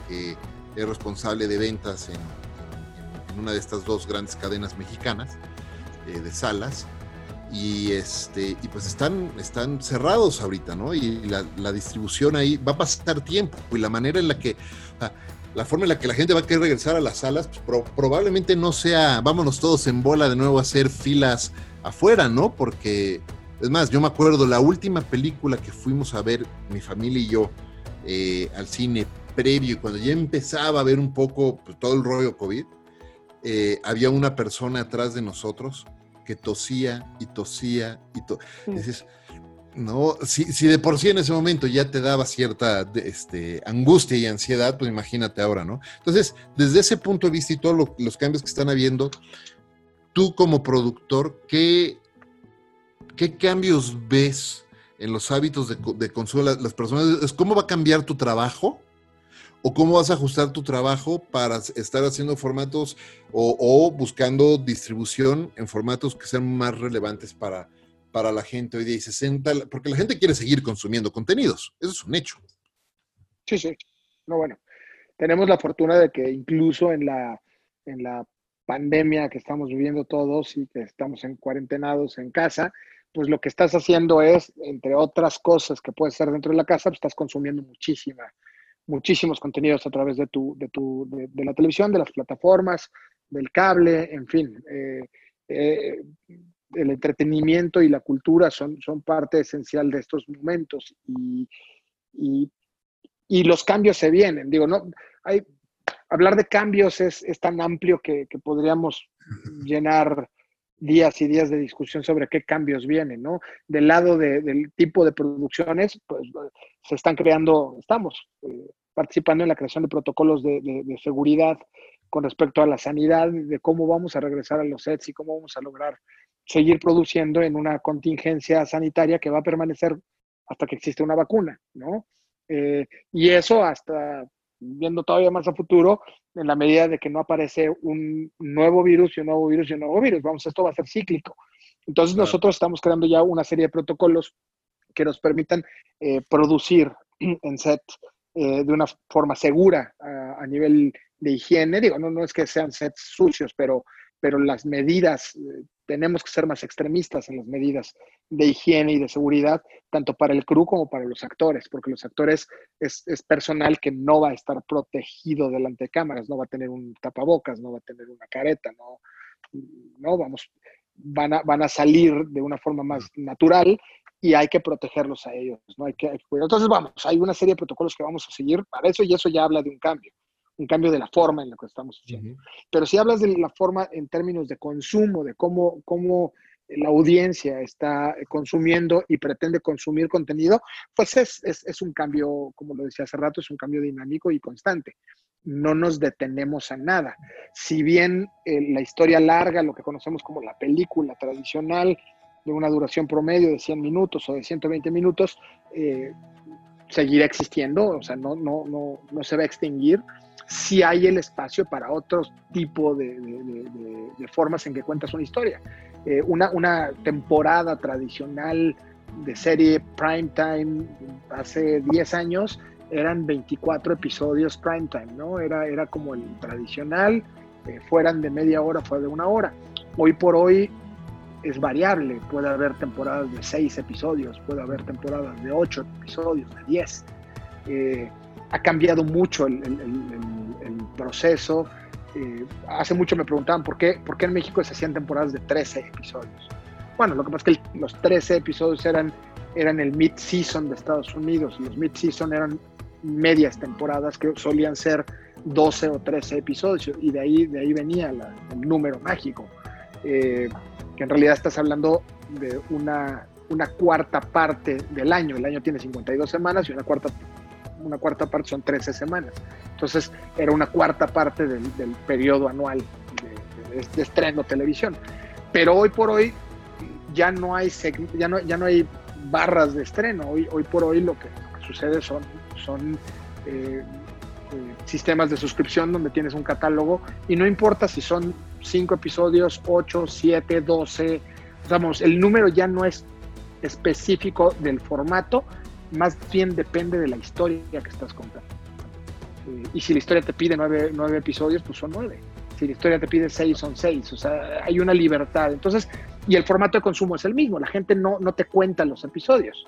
es responsable de ventas en, una de estas dos grandes cadenas mexicanas eh, de salas. Y, este, y pues están, están cerrados ahorita, ¿no? Y la, distribución ahí va a pasar tiempo. Y la manera en la que la forma en la que la gente va a querer regresar a las salas, pues, probablemente no sea, vámonos todos en bola de nuevo a hacer filas afuera, ¿no? Porque, es más, yo me acuerdo la última película que fuimos a ver, mi familia y yo, eh, al cine previo, y cuando ya empezaba a ver un poco pues, todo el rollo COVID, eh, había una persona atrás de nosotros que tosía y tosía y tosía. ¿No? Si, si, de por sí en ese momento ya te daba cierta este, angustia y ansiedad, pues imagínate ahora, ¿no? Entonces, desde ese punto de vista y todos los cambios que están habiendo, tú como productor, ¿qué, qué cambios ves en los hábitos de, de consumo de las personas? ¿Cómo va a cambiar tu trabajo? ¿O cómo vas a ajustar tu trabajo para estar haciendo formatos o, o buscando distribución en formatos que sean más relevantes para, para la gente hoy día y 60, porque la gente quiere seguir consumiendo contenidos, eso es un hecho. Sí, sí. No, bueno, tenemos la fortuna de que incluso en la, en la pandemia que estamos viviendo todos y que estamos en cuarentenados en casa, pues lo que estás haciendo es, entre otras cosas que puedes hacer dentro de la casa, pues estás consumiendo muchísima, muchísimos contenidos a través de tu, de tu, de, la televisión, de las plataformas, del cable, en fin. Eh, eh, el entretenimiento y la cultura son, son parte esencial de estos momentos y, y, los cambios se vienen. Digo, no, hay, hablar de cambios es, es tan amplio que, que, podríamos llenar días y días de discusión sobre qué cambios vienen, ¿no? Del lado del tipo de producciones, pues se están creando, estamos eh, participando en la creación de protocolos de, de, de, seguridad con respecto a la sanidad, de cómo vamos a regresar a los sets y cómo vamos a lograr seguir produciendo en una contingencia sanitaria que va a permanecer hasta que existe una vacuna, ¿no? Eh, y eso hasta viendo todavía más a futuro, en la medida de que no aparece un nuevo virus y un nuevo virus y un nuevo virus. Vamos, esto va a ser cíclico. Entonces nosotros estamos creando ya una serie de protocolos que nos permitan eh, producir en set eh, de una forma segura a, nivel de higiene. Digo, no, no es que sean sets sucios, pero, pero las medidas tenemos que ser más extremistas en las medidas de higiene y de seguridad, tanto para el crew como para los actores, porque los actores es, personal que no va a estar protegido delante de cámaras, no va a tener un tapabocas, no va a tener una careta, no, no vamos, van a, van a salir de una forma más natural y hay que protegerlos a ellos, ¿no? Hay que, Entonces, vamos, hay una serie de protocolos que vamos a seguir para eso y eso ya habla de un cambio, un cambio de la forma en la que estamos haciendo. Pero si hablas de la forma en términos de consumo, de cómo, cómo la audiencia está consumiendo y pretende consumir contenido, pues es, es, es, un cambio, como lo decía hace rato, es un cambio dinámico y constante. No nos detenemos a nada. Si bien eh, la historia larga, lo que conocemos como la película tradicional, de una duración promedio de 100 minutos o de 120 minutos, eh, seguirá existiendo, o sea, no, no, no, no se va a extinguir si hay el espacio para otro tipo de, formas en que cuentas una historia. Eh, una, una temporada tradicional de serie prime time hace 10 años eran 24 episodios prime time, ¿no? Era, era como el tradicional, eh, fueran de media hora, fue de una hora. Hoy por hoy es variable, puede haber temporadas de 6 episodios, puede haber temporadas de 8 episodios, de 10. Eh, ha cambiado mucho el, proceso. Eh, hace mucho me preguntaban por qué, por qué en México se hacían temporadas de 13 episodios. Bueno, lo que pasa es que los 13 episodios eran, eran el mid-season de Estados Unidos. Los mid-season eran medias temporadas que solían ser 12 o 13 episodios y de ahí, de ahí venía el número mágico. Eh, que en realidad estás hablando de una, una cuarta parte del año. El año tiene 52 semanas y una cuarta una cuarta parte son 13 semanas. Entonces era una cuarta parte del, periodo anual de, estreno televisión. Pero hoy por hoy ya no hay, ya no, ya no hay barras de estreno. Hoy, hoy por hoy lo que, sucede son, son eh, eh, sistemas de suscripción donde tienes un catálogo y no importa si son 5 episodios, 8, 7, 12, vamos, el número ya no es específico del formato, más bien depende de la historia que estás contando. Eh, y si la historia te pide nueve, nueve, episodios, pues son nueve. Si la historia te pide seis, son seis. O sea, hay una libertad. Entonces, y el formato de consumo es el mismo. La gente no, no te cuenta los episodios.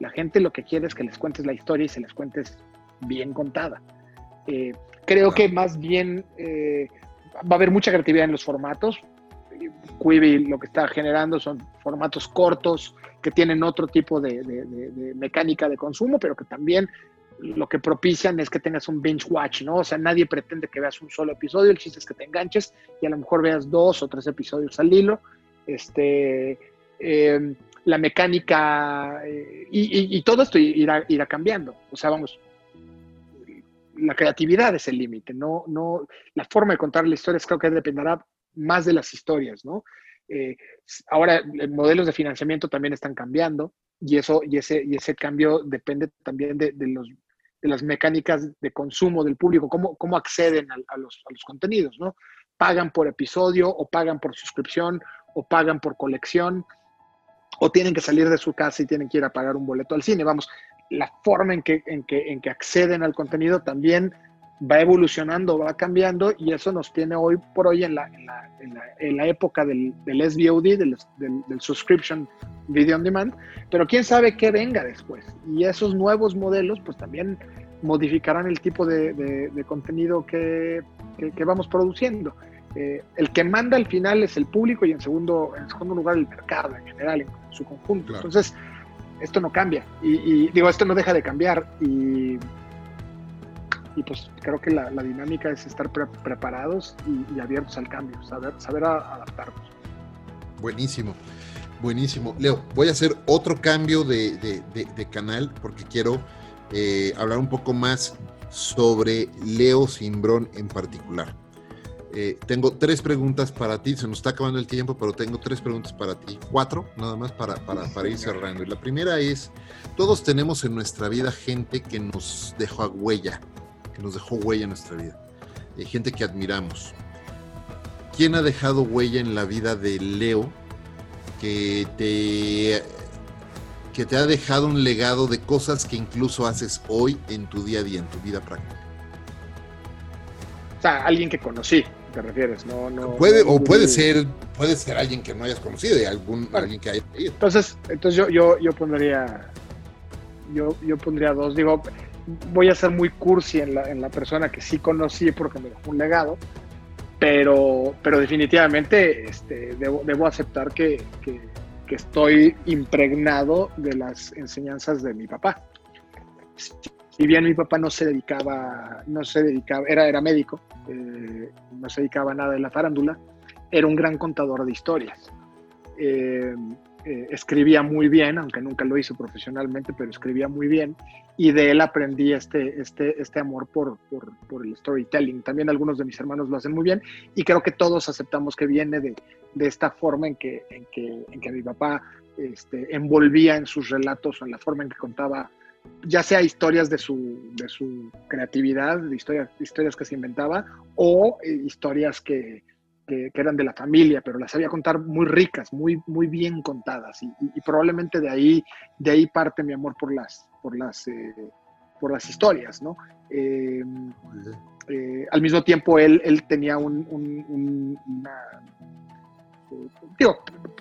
La gente lo que quiere es que les cuentes la historia y se les cuentes bien contada. Eh, creo que más bien eh, va a haber mucha creatividad en los formatos. Quibi lo que está generando son formatos cortos que tienen otro tipo de, mecánica de consumo, pero que también lo que propician es que tengas un binge watch, ¿no? O sea, nadie pretende que veas un solo episodio, el chiste es que te enganches y a lo mejor veas dos o tres episodios al hilo. Este, eh, la mecánica eh, y, todo esto irá, irá cambiando. O sea, vamos, la creatividad es el límite, no, no, la forma de contar la historia creo que dependerá más de las historias, ¿no? Eh, ahora, modelos de financiamiento también están cambiando y, eso, y, ese, y ese cambio depende también de, los, de las mecánicas de consumo del público, cómo, cómo acceden a, los, a, los, contenidos, ¿no? Pagan por episodio o pagan por suscripción o pagan por colección o tienen que salir de su casa y tienen que ir a pagar un boleto al cine. Vamos, la forma en que, en que, en que acceden al contenido también va evolucionando, va cambiando y eso nos tiene hoy por hoy en la, en la, en la, época del, del SVOD, del, del, Subscription Video on Demand, pero quién sabe qué venga después. Y esos nuevos modelos pues también modificarán el tipo de, de, contenido que, que, vamos produciendo. Eh, el que manda al final es el público y en segundo, en segundo lugar el mercado en general, en su conjunto. Entonces, esto no cambia y, digo, esto no deja de cambiar y, y pues creo que la, dinámica es estar preparados y, abiertos al cambio, saber, saber adaptarnos. Buenísimo, buenísimo. Leo, voy a hacer otro cambio de, de, canal porque quiero eh, hablar un poco más sobre Leo Simbrón en particular. Eh, tengo tres preguntas para ti. Se nos está acabando el tiempo, pero tengo tres preguntas para ti. Cuatro, nada más para, para, ir cerrando. Y la primera es, todos tenemos en nuestra vida gente que nos dejó huella, que nos dejó huella en nuestra vida. Eh, gente que admiramos. ¿Quién ha dejado huella en la vida de Leo que te, que te ha dejado un legado de cosas que incluso haces hoy en tu día a día, en tu vida práctica? sea, alguien que conocí, te refieres, no, no. Puede, o puede ser, puede ser alguien que no hayas conocido, de algún, alguien que haya ido. Entonces, entonces yo, yo, yo pondría, yo, yo pondría dos. Digo, voy a ser muy cursi en la, en la persona que sí conocí porque me dejó un legado, pero, pero definitivamente este, debo, debo aceptar que, que, que estoy impregnado de las enseñanzas de mi papá si bien mi papá no se dedicaba, no se dedicaba, era, era médico, eh, no se dedicaba a nada de la farándula, era un gran contador de historias. Eh, eh, escribía muy bien, aunque nunca lo hizo profesionalmente, pero escribía muy bien, y de él aprendí este, este, este amor por, por, por, el storytelling. También algunos de mis hermanos lo hacen muy bien, y creo que todos aceptamos que viene de, de esta forma en que, en que, en que mi papá este, envolvía en sus relatos en la forma en que contaba ya sea historias de su, de su creatividad, de historias, historias que se inventaba, o eh, historias que, que, eran de la familia, pero las sabía contar muy ricas, muy, muy bien contadas. Y, y, probablemente de ahí, de ahí parte mi amor por las, por las, eh, por las historias, ¿no? Eh, al mismo tiempo, él, él tenía un, un, una, digo,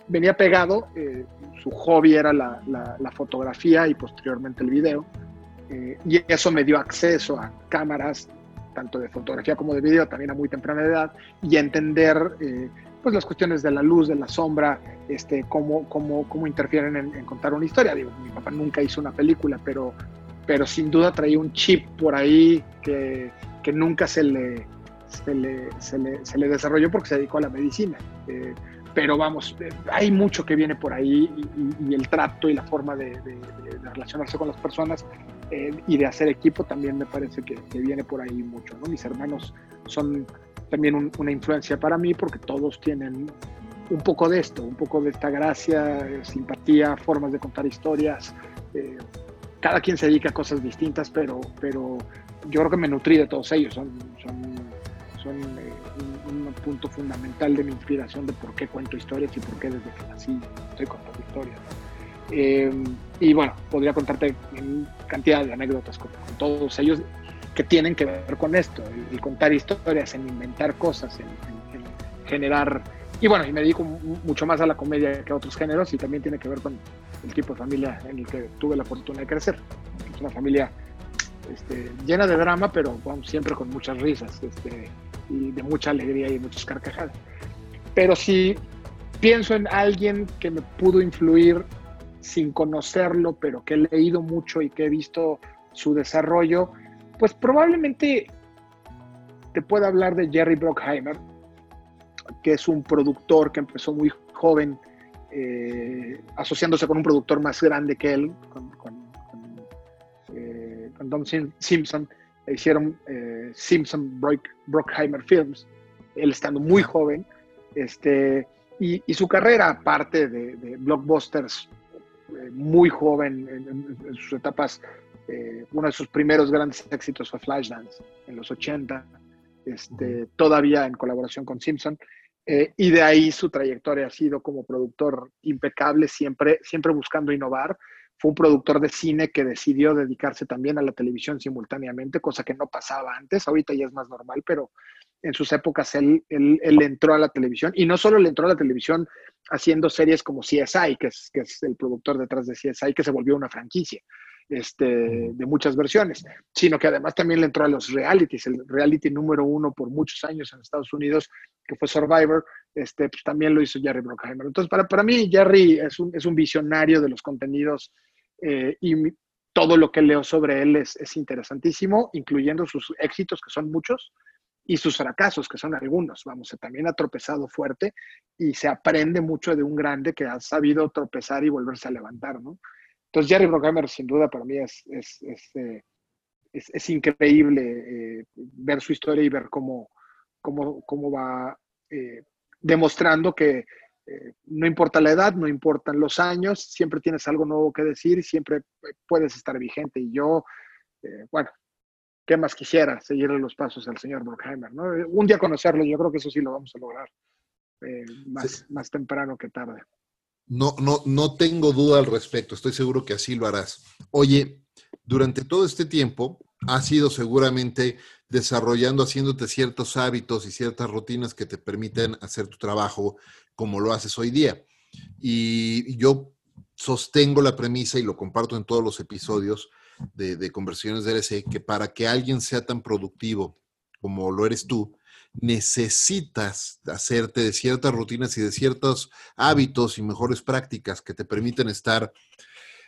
venía pegado, eh, su hobby era la, la, fotografía y posteriormente el video, eh, y eso me dio acceso a cámaras, tanto de fotografía como de video, también a muy temprana edad, y entender eh, pues las cuestiones de la luz, de la sombra, este, cómo, cómo, cómo interfieren en, en, contar una historia. Digo, mi papá nunca hizo una película, pero, pero sin duda traía un chip por ahí que, que nunca se le, se le, se, le, se le, desarrolló porque se dedicó a la medicina. Eh, pero vamos, eh, hay mucho que viene por ahí y, el trato y la forma de, relacionarse con las personas eh, y de hacer equipo también me parece que, viene por ahí mucho. Mis hermanos son también una influencia para mí porque todos tienen un poco de esto, un poco de esta gracia, eh, simpatía, formas de contar historias. cada quien se dedica a cosas distintas, pero, pero yo creo que me nutrí de todos ellos. Son punto fundamental de mi inspiración de por qué cuento historias y por qué desde que nací estoy contando historias. Eh, y bueno, podría contarte cantidad de anécdotas con, todos ellos que tienen que ver con esto, el, contar historias, en inventar cosas, en, generar... Y bueno, y me dedico mucho más a la comedia que a otros géneros y también tiene que ver con el tipo de familia en el que tuve la fortuna de crecer. Es una familia este, llena de drama, pero siempre con muchas risas. Este, y de mucha alegría y muchas carcajadas. Pero si pienso en alguien que me pudo influir sin conocerlo, pero que he leído mucho y que he visto su desarrollo, pues probablemente te pueda hablar de Jerry Bruckheimer, que es un productor que empezó muy joven, eh, asociándose con un productor más grande que él, con, con, eh, Don Simpson, hicieron eh, Simpson Brockheimer Films, él estando muy joven, este, y, su carrera, aparte de, blockbusters, eh, muy joven en, sus etapas, eh, uno de sus primeros grandes éxitos fue Flashdance en los 80, este, todavía en colaboración con Simpson, y de ahí su trayectoria ha sido como productor impecable, siempre, siempre buscando innovar, fue un productor de cine que decidió dedicarse también a la televisión simultáneamente, cosa que no pasaba antes, ahorita ya es más normal, pero en sus épocas él, él, entró a la televisión y no solo le entró a la televisión haciendo series como CSI, que es, que es el productor detrás de CSI, que se volvió una franquicia este, de muchas versiones, sino que además también le entró a los realities, el reality número uno por muchos años en Estados Unidos, que fue Survivor, este, pues también lo hizo Jerry Bruckheimer. Entonces, para, para mí, Jerry es un, es un visionario de los contenidos eh, y todo lo que leo sobre él es, es, interesantísimo, incluyendo sus éxitos, que son muchos, y sus fracasos, que son algunos. Vamos, también ha tropezado fuerte y se aprende mucho de un grande que ha sabido tropezar y volverse a levantar, ¿no? Entonces, Jerry Bruckheimer, sin duda, para mí es, es, es, eh, es increíble eh, ver su historia y ver cómo, cómo, cómo va demostrando que eh, no importa la edad, no importan los años, siempre tienes algo nuevo que decir y siempre eh, puedes estar vigente. Y yo, eh, bueno, ¿qué más quisiera? Seguirle los pasos al señor Bruckheimer, ¿no? Un día conocerlo, yo creo que eso sí lo vamos a lograr más, más temprano que tarde. No, no, no tengo duda al respecto, estoy seguro que así lo harás. Oye, durante todo este tiempo ha sido seguramente desarrollando, haciéndote ciertos hábitos y ciertas rutinas que te permiten hacer tu trabajo como lo haces hoy día. Y yo sostengo la premisa y lo comparto en todos los episodios de, conversiones de RC, que para que alguien sea tan productivo como lo eres tú, necesitas hacerte de ciertas rutinas y de ciertos hábitos y mejores prácticas que te permiten estar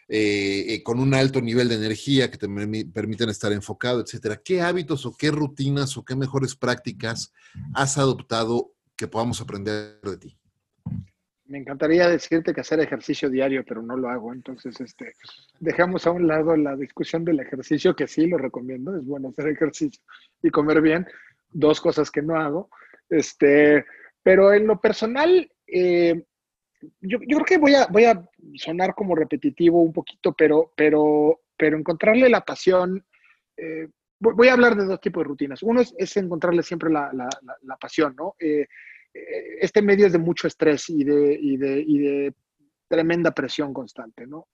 eh, eh, con un alto nivel de energía, que te permiten estar enfocado, etcétera. ¿Qué hábitos o qué rutinas o qué mejores prácticas has adoptado que podamos aprender de ti? Me encantaría decirte que hacer ejercicio diario, pero no lo hago. Entonces, este, dejamos a un lado la discusión del ejercicio, que sí lo recomiendo, es bueno hacer ejercicio y comer bien, dos cosas que no hago. Este, pero en lo personal, eh, yo, creo que voy a, voy a sonar como repetitivo un poquito, pero, pero, pero encontrarle la pasión. Eh, voy a hablar de dos tipos de rutinas. Uno es, encontrarle siempre la, la, pasión, ¿no? Eh, este medio es de mucho estrés y de, y de, y de tremenda presión constante, ¿no?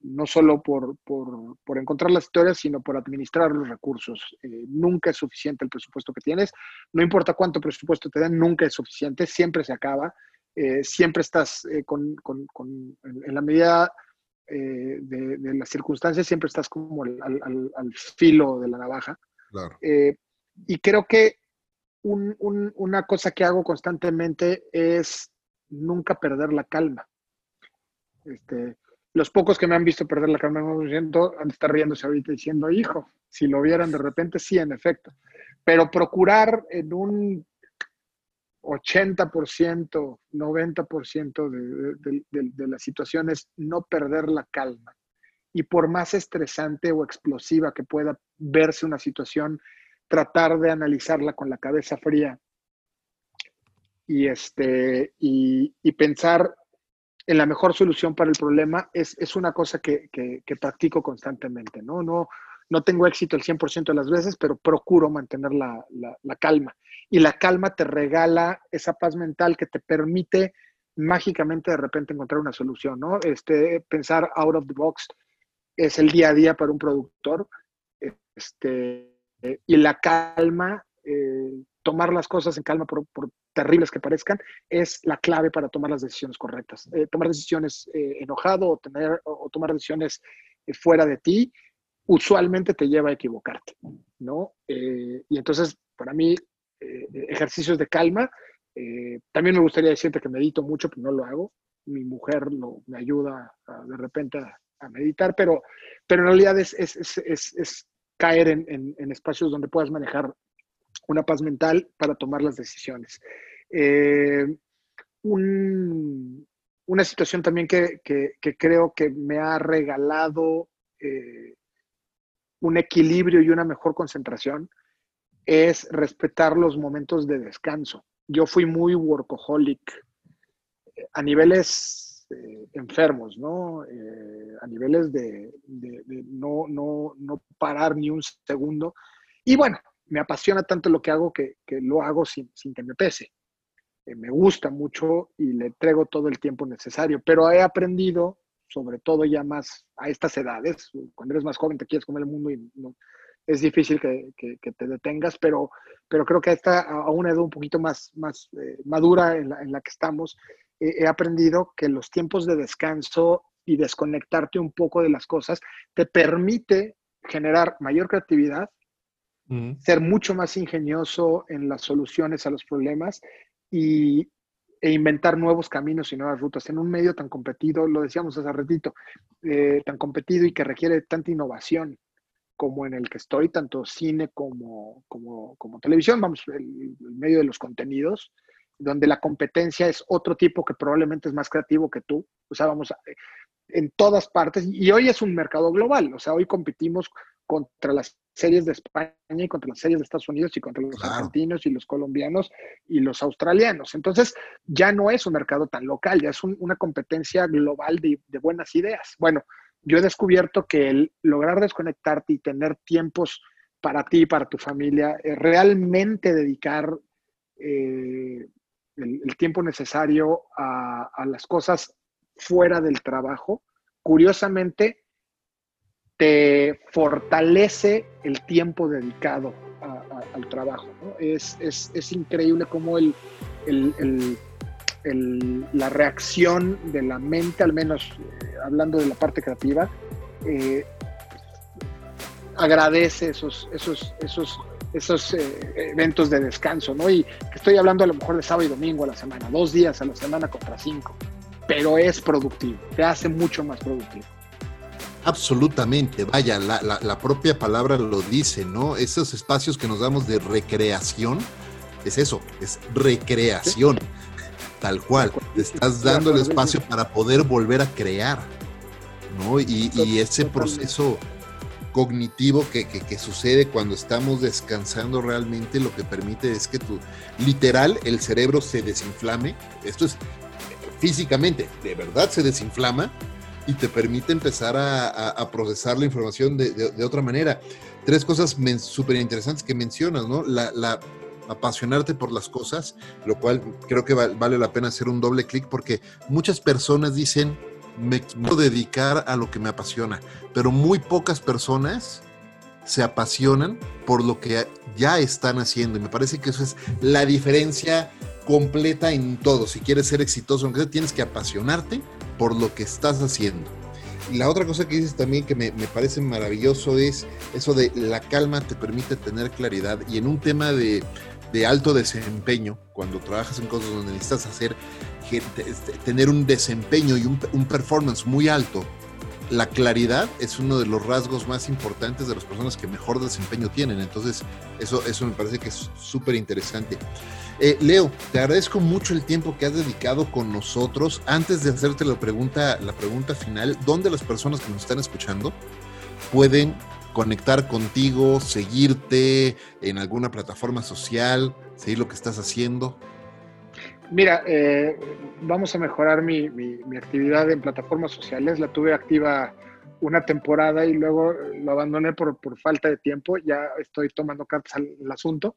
No solo por, por, por, encontrar las historias, sino por administrar los recursos. Eh, nunca es suficiente el presupuesto que tienes. No importa cuánto presupuesto te dan, nunca es suficiente, siempre se acaba. Eh, siempre estás con, con, con, en la medida de, de, las circunstancias, siempre estás como al, al, al filo de la navaja. Claro. y creo que una cosa que hago constantemente es nunca perder la calma. Este, los pocos que me han visto perder la calma en siento han de estar riéndose ahorita diciendo, hijo, si lo vieran de repente, sí, en efecto. Pero procurar en un 80%, 90% de, de, de las situaciones no perder la calma. Y por más estresante o explosiva que pueda verse una situación, tratar de analizarla con la cabeza fría y, este, y, pensar en la mejor solución para el problema es, una cosa que, practico constantemente, ¿no? No, no tengo éxito el 100% de las veces, pero procuro mantener la, calma. Y la calma te regala esa paz mental que te permite mágicamente de repente encontrar una solución, ¿no? Este, pensar out of the box es el día a día para un productor. Este, y la calma, eh, tomar las cosas en calma, por, terribles que parezcan, es la clave para tomar las decisiones correctas. Eh, tomar decisiones enojado o, tener, o, tomar decisiones fuera de ti, usualmente te lleva a equivocarte, ¿no? y entonces, para mí, ejercicios de calma. también me gustaría decirte que medito mucho, pero no lo hago. Mi mujer me ayuda de repente a, meditar, pero, pero en realidad es caer en, espacios donde puedas manejar una paz mental para tomar las decisiones. Eh, una situación también que, creo que me ha regalado eh, un equilibrio y una mejor concentración es respetar los momentos de descanso. Yo fui muy workaholic a niveles enfermos, ¿no? Eh, a niveles de, no, no, no, parar ni un segundo. Y bueno, me apasiona tanto lo que hago que, lo hago sin, sin, que me pese. Eh, me gusta mucho y le entrego todo el tiempo necesario, pero he aprendido, sobre todo ya más a estas edades, cuando eres más joven te quieres comer el mundo y es difícil que, que, te detengas, pero, pero creo que esta, a una edad un poquito más, más eh, madura en la, en la, que estamos, he aprendido que los tiempos de descanso y desconectarte un poco de las cosas te permite generar mayor creatividad, ser mucho más ingenioso en las soluciones a los problemas y, e inventar nuevos caminos y nuevas rutas en un medio tan competido, lo decíamos hace ratito, eh, tan competido y que requiere tanta innovación como en el que estoy, tanto cine como, como, como televisión, vamos, el, el, medio de los contenidos, donde la competencia es otro tipo que probablemente es más creativo que tú. O sea, vamos en todas partes. Y hoy es un mercado global. O sea, hoy competimos contra las series de España y contra las series de Estados Unidos y contra los argentinos y los colombianos y los australianos. Entonces, ya no es un mercado tan local, ya es una competencia global de, buenas ideas. Bueno, yo he descubierto que el lograr desconectarte y tener tiempos para ti, para tu familia, realmente dedicar eh, el, tiempo necesario a, las cosas fuera del trabajo, curiosamente te fortalece el tiempo dedicado al trabajo. Es, increíble cómo el, la reacción de la mente, al menos eh, hablando de la parte creativa, eh, agradece esos, esos, esos, esos eh, eventos de descanso, ¿no? Y estoy hablando a lo mejor de sábado y domingo a la semana, dos días a la semana contra cinco, pero es productivo, te hace mucho más productivo. Absolutamente, vaya, la, propia palabra lo dice, ¿no? Esos espacios que nos damos de recreación, es eso, es recreación, tal cual. Te estás dando el espacio para poder volver a crear, ¿no? Y, y ese proceso cognitivo que, que, sucede cuando estamos descansando realmente lo que permite es que tu, literal, el cerebro se desinflame. Esto es físicamente, de verdad se desinflama y te permite empezar a, procesar la información de, otra manera. Tres cosas súper interesantes que mencionas, ¿no? La, apasionarte por las cosas, lo cual creo que vale la pena hacer un doble clic porque muchas personas dicen, me quiero dedicar a lo que me apasiona, pero muy pocas personas se apasionan por lo que ya están haciendo. Y me parece que eso es la diferencia completa en todo. Si quieres ser exitoso, tienes que apasionarte por lo que estás haciendo. Y la otra cosa que dices también que me, me, parece maravilloso es eso de la calma te permite tener claridad. Y en un tema de, de alto desempeño, cuando trabajas en cosas donde necesitas hacer este, tener un desempeño y un, performance muy alto, la claridad es uno de los rasgos más importantes de las personas que mejor desempeño tienen. Entonces, eso, eso me parece que es súper interesante. Eh, Leo, te agradezco mucho el tiempo que has dedicado con nosotros. Antes de hacerte la pregunta, la pregunta final, ¿dónde las personas que nos están escuchando pueden conectar contigo, seguirte en alguna plataforma social, seguir lo que estás haciendo? Mira, eh, vamos a mejorar mi, actividad en plataformas sociales. La tuve activa una temporada y luego lo abandoné por, falta de tiempo. Ya estoy tomando cartas al, asunto.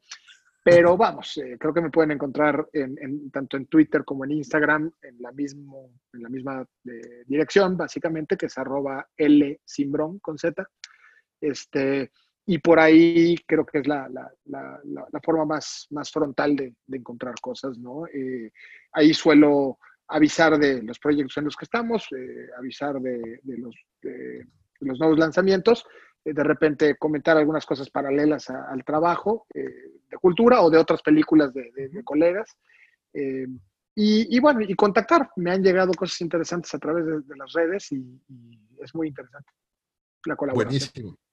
Pero vamos, eh, creo que me pueden encontrar en, tanto en Twitter como en Instagram en la, mismo, en la misma eh, dirección, básicamente, que es arroba L Simbrón con Z. Este, y por ahí creo que es la, forma más, más frontal de, encontrar cosas, ¿no? Eh, ahí suelo avisar de los proyectos en los que estamos, eh, avisar de, los, los, nuevos lanzamientos, eh, de repente comentar algunas cosas paralelas al trabajo de cultura o de otras películas de, colegas. Y, bueno, y contactar. Me han llegado cosas interesantes a través de, las redes y, y, es muy interesante la colaboración. Buenísimo.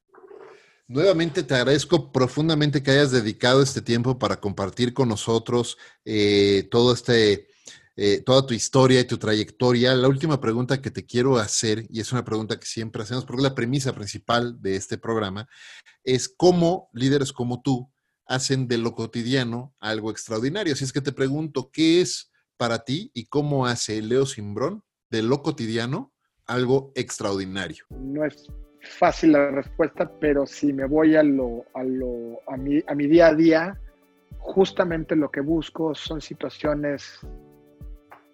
Nuevamente te agradezco profundamente que hayas dedicado este tiempo para compartir con nosotros eh, todo este, eh, toda tu historia y tu trayectoria. La última pregunta que te quiero hacer, y es una pregunta que siempre hacemos, porque la premisa principal de este programa, es cómo líderes como tú hacen de lo cotidiano algo extraordinario. Así es que te pregunto, ¿qué es para ti y cómo hace Leo Simbrón de lo cotidiano algo extraordinario? No es fácil la respuesta, pero si me voy a lo, a lo, a mi, a mi día a día, justamente lo que busco son situaciones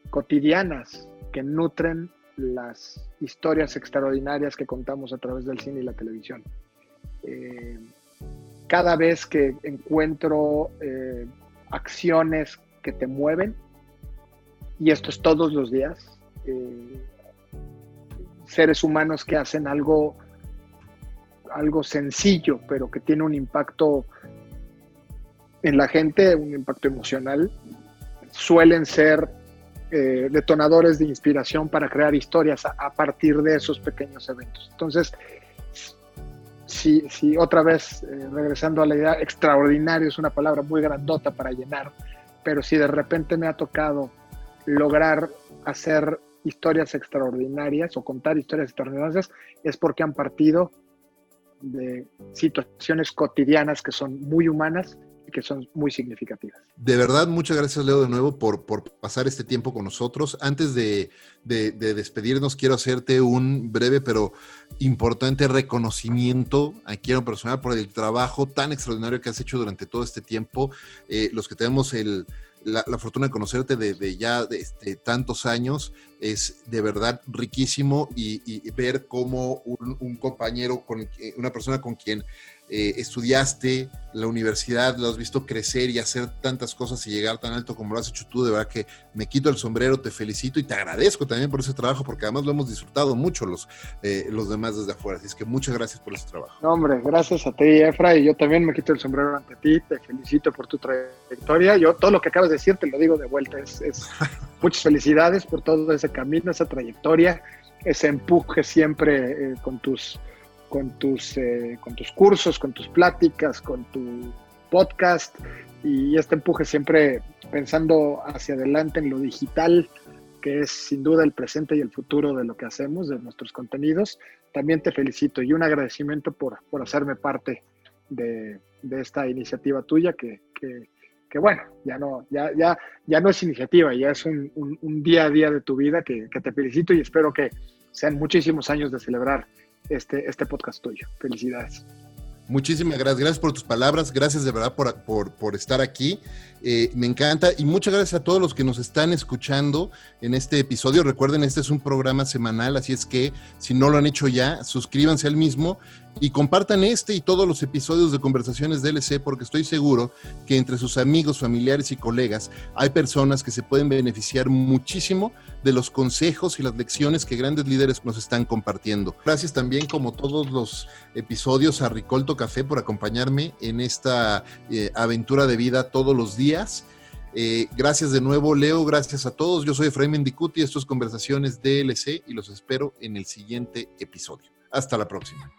cotidianas que nutren las historias extraordinarias que contamos a través del cine y la televisión. Eh, cada vez que encuentro eh, acciones que te mueven, y esto es todos los días, eh, seres humanos que hacen algo algo sencillo, pero que tiene un impacto en la gente, un impacto emocional, suelen ser eh, detonadores de inspiración para crear historias a, partir de esos pequeños eventos. Entonces, si, si otra vez, eh, regresando a la idea, extraordinario es una palabra muy grandota para llenar, pero si de repente me ha tocado lograr hacer historias extraordinarias o contar historias extraordinarias, es porque han partido de situaciones cotidianas que son muy humanas y que son muy significativas. De verdad, muchas gracias Leo de nuevo por, por pasar este tiempo con nosotros. Antes de, de, despedirnos, quiero hacerte un breve pero importante reconocimiento aquí en lo personal por el trabajo tan extraordinario que has hecho durante todo este tiempo. Eh, los que tenemos el, la, fortuna de conocerte de, ya de este, tantos años. Es de verdad riquísimo y, ver cómo un, un, compañero, con, una persona con quien eh, estudiaste la universidad, lo has visto crecer y hacer tantas cosas y llegar tan alto como lo has hecho tú, de verdad que me quito el sombrero, te felicito y te agradezco también por ese trabajo, porque además lo hemos disfrutado mucho los, eh, los demás desde afuera. Así es que muchas gracias por ese trabajo. No, hombre, gracias a ti, Efra, y yo también me quito el sombrero ante ti, te felicito por tu trayectoria. Yo todo lo que acabas de decir te lo digo de vuelta, es, [LAUGHS] muchas felicidades por todo ese camino, esa trayectoria, ese empuje siempre eh, con tus con tus, eh, con tus cursos, con tus pláticas, con tu podcast y este empuje siempre pensando hacia adelante en lo digital, que es sin duda el presente y el futuro de lo que hacemos, de nuestros contenidos. También te felicito y un agradecimiento por, por hacerme parte de, de esta iniciativa tuya que, que, que, bueno, ya no, ya, ya, ya no es iniciativa, ya es un, un, un día a día de tu vida que, que te felicito y espero que sean muchísimos años de celebrar este, este podcast tuyo. Felicidades. Muchísimas gracias, gracias por tus palabras, gracias de verdad por, por, estar aquí. Eh, me encanta y muchas gracias a todos los que nos están escuchando en este episodio. Recuerden, este es un programa semanal, así es que si no lo han hecho ya, suscríbanse al mismo y compartan este y todos los episodios de Conversaciones DLC porque estoy seguro que entre sus amigos, familiares y colegas hay personas que se pueden beneficiar muchísimo de los consejos y las lecciones que grandes líderes nos están compartiendo. Gracias también, como todos los episodios, a Ricolto Café por acompañarme en esta eh, aventura de vida todos los días eh, gracias de nuevo, Leo. Gracias a todos. Yo soy Efraín Mendicuti. Esto es Conversaciones DLC y los espero en el siguiente episodio. Hasta la próxima.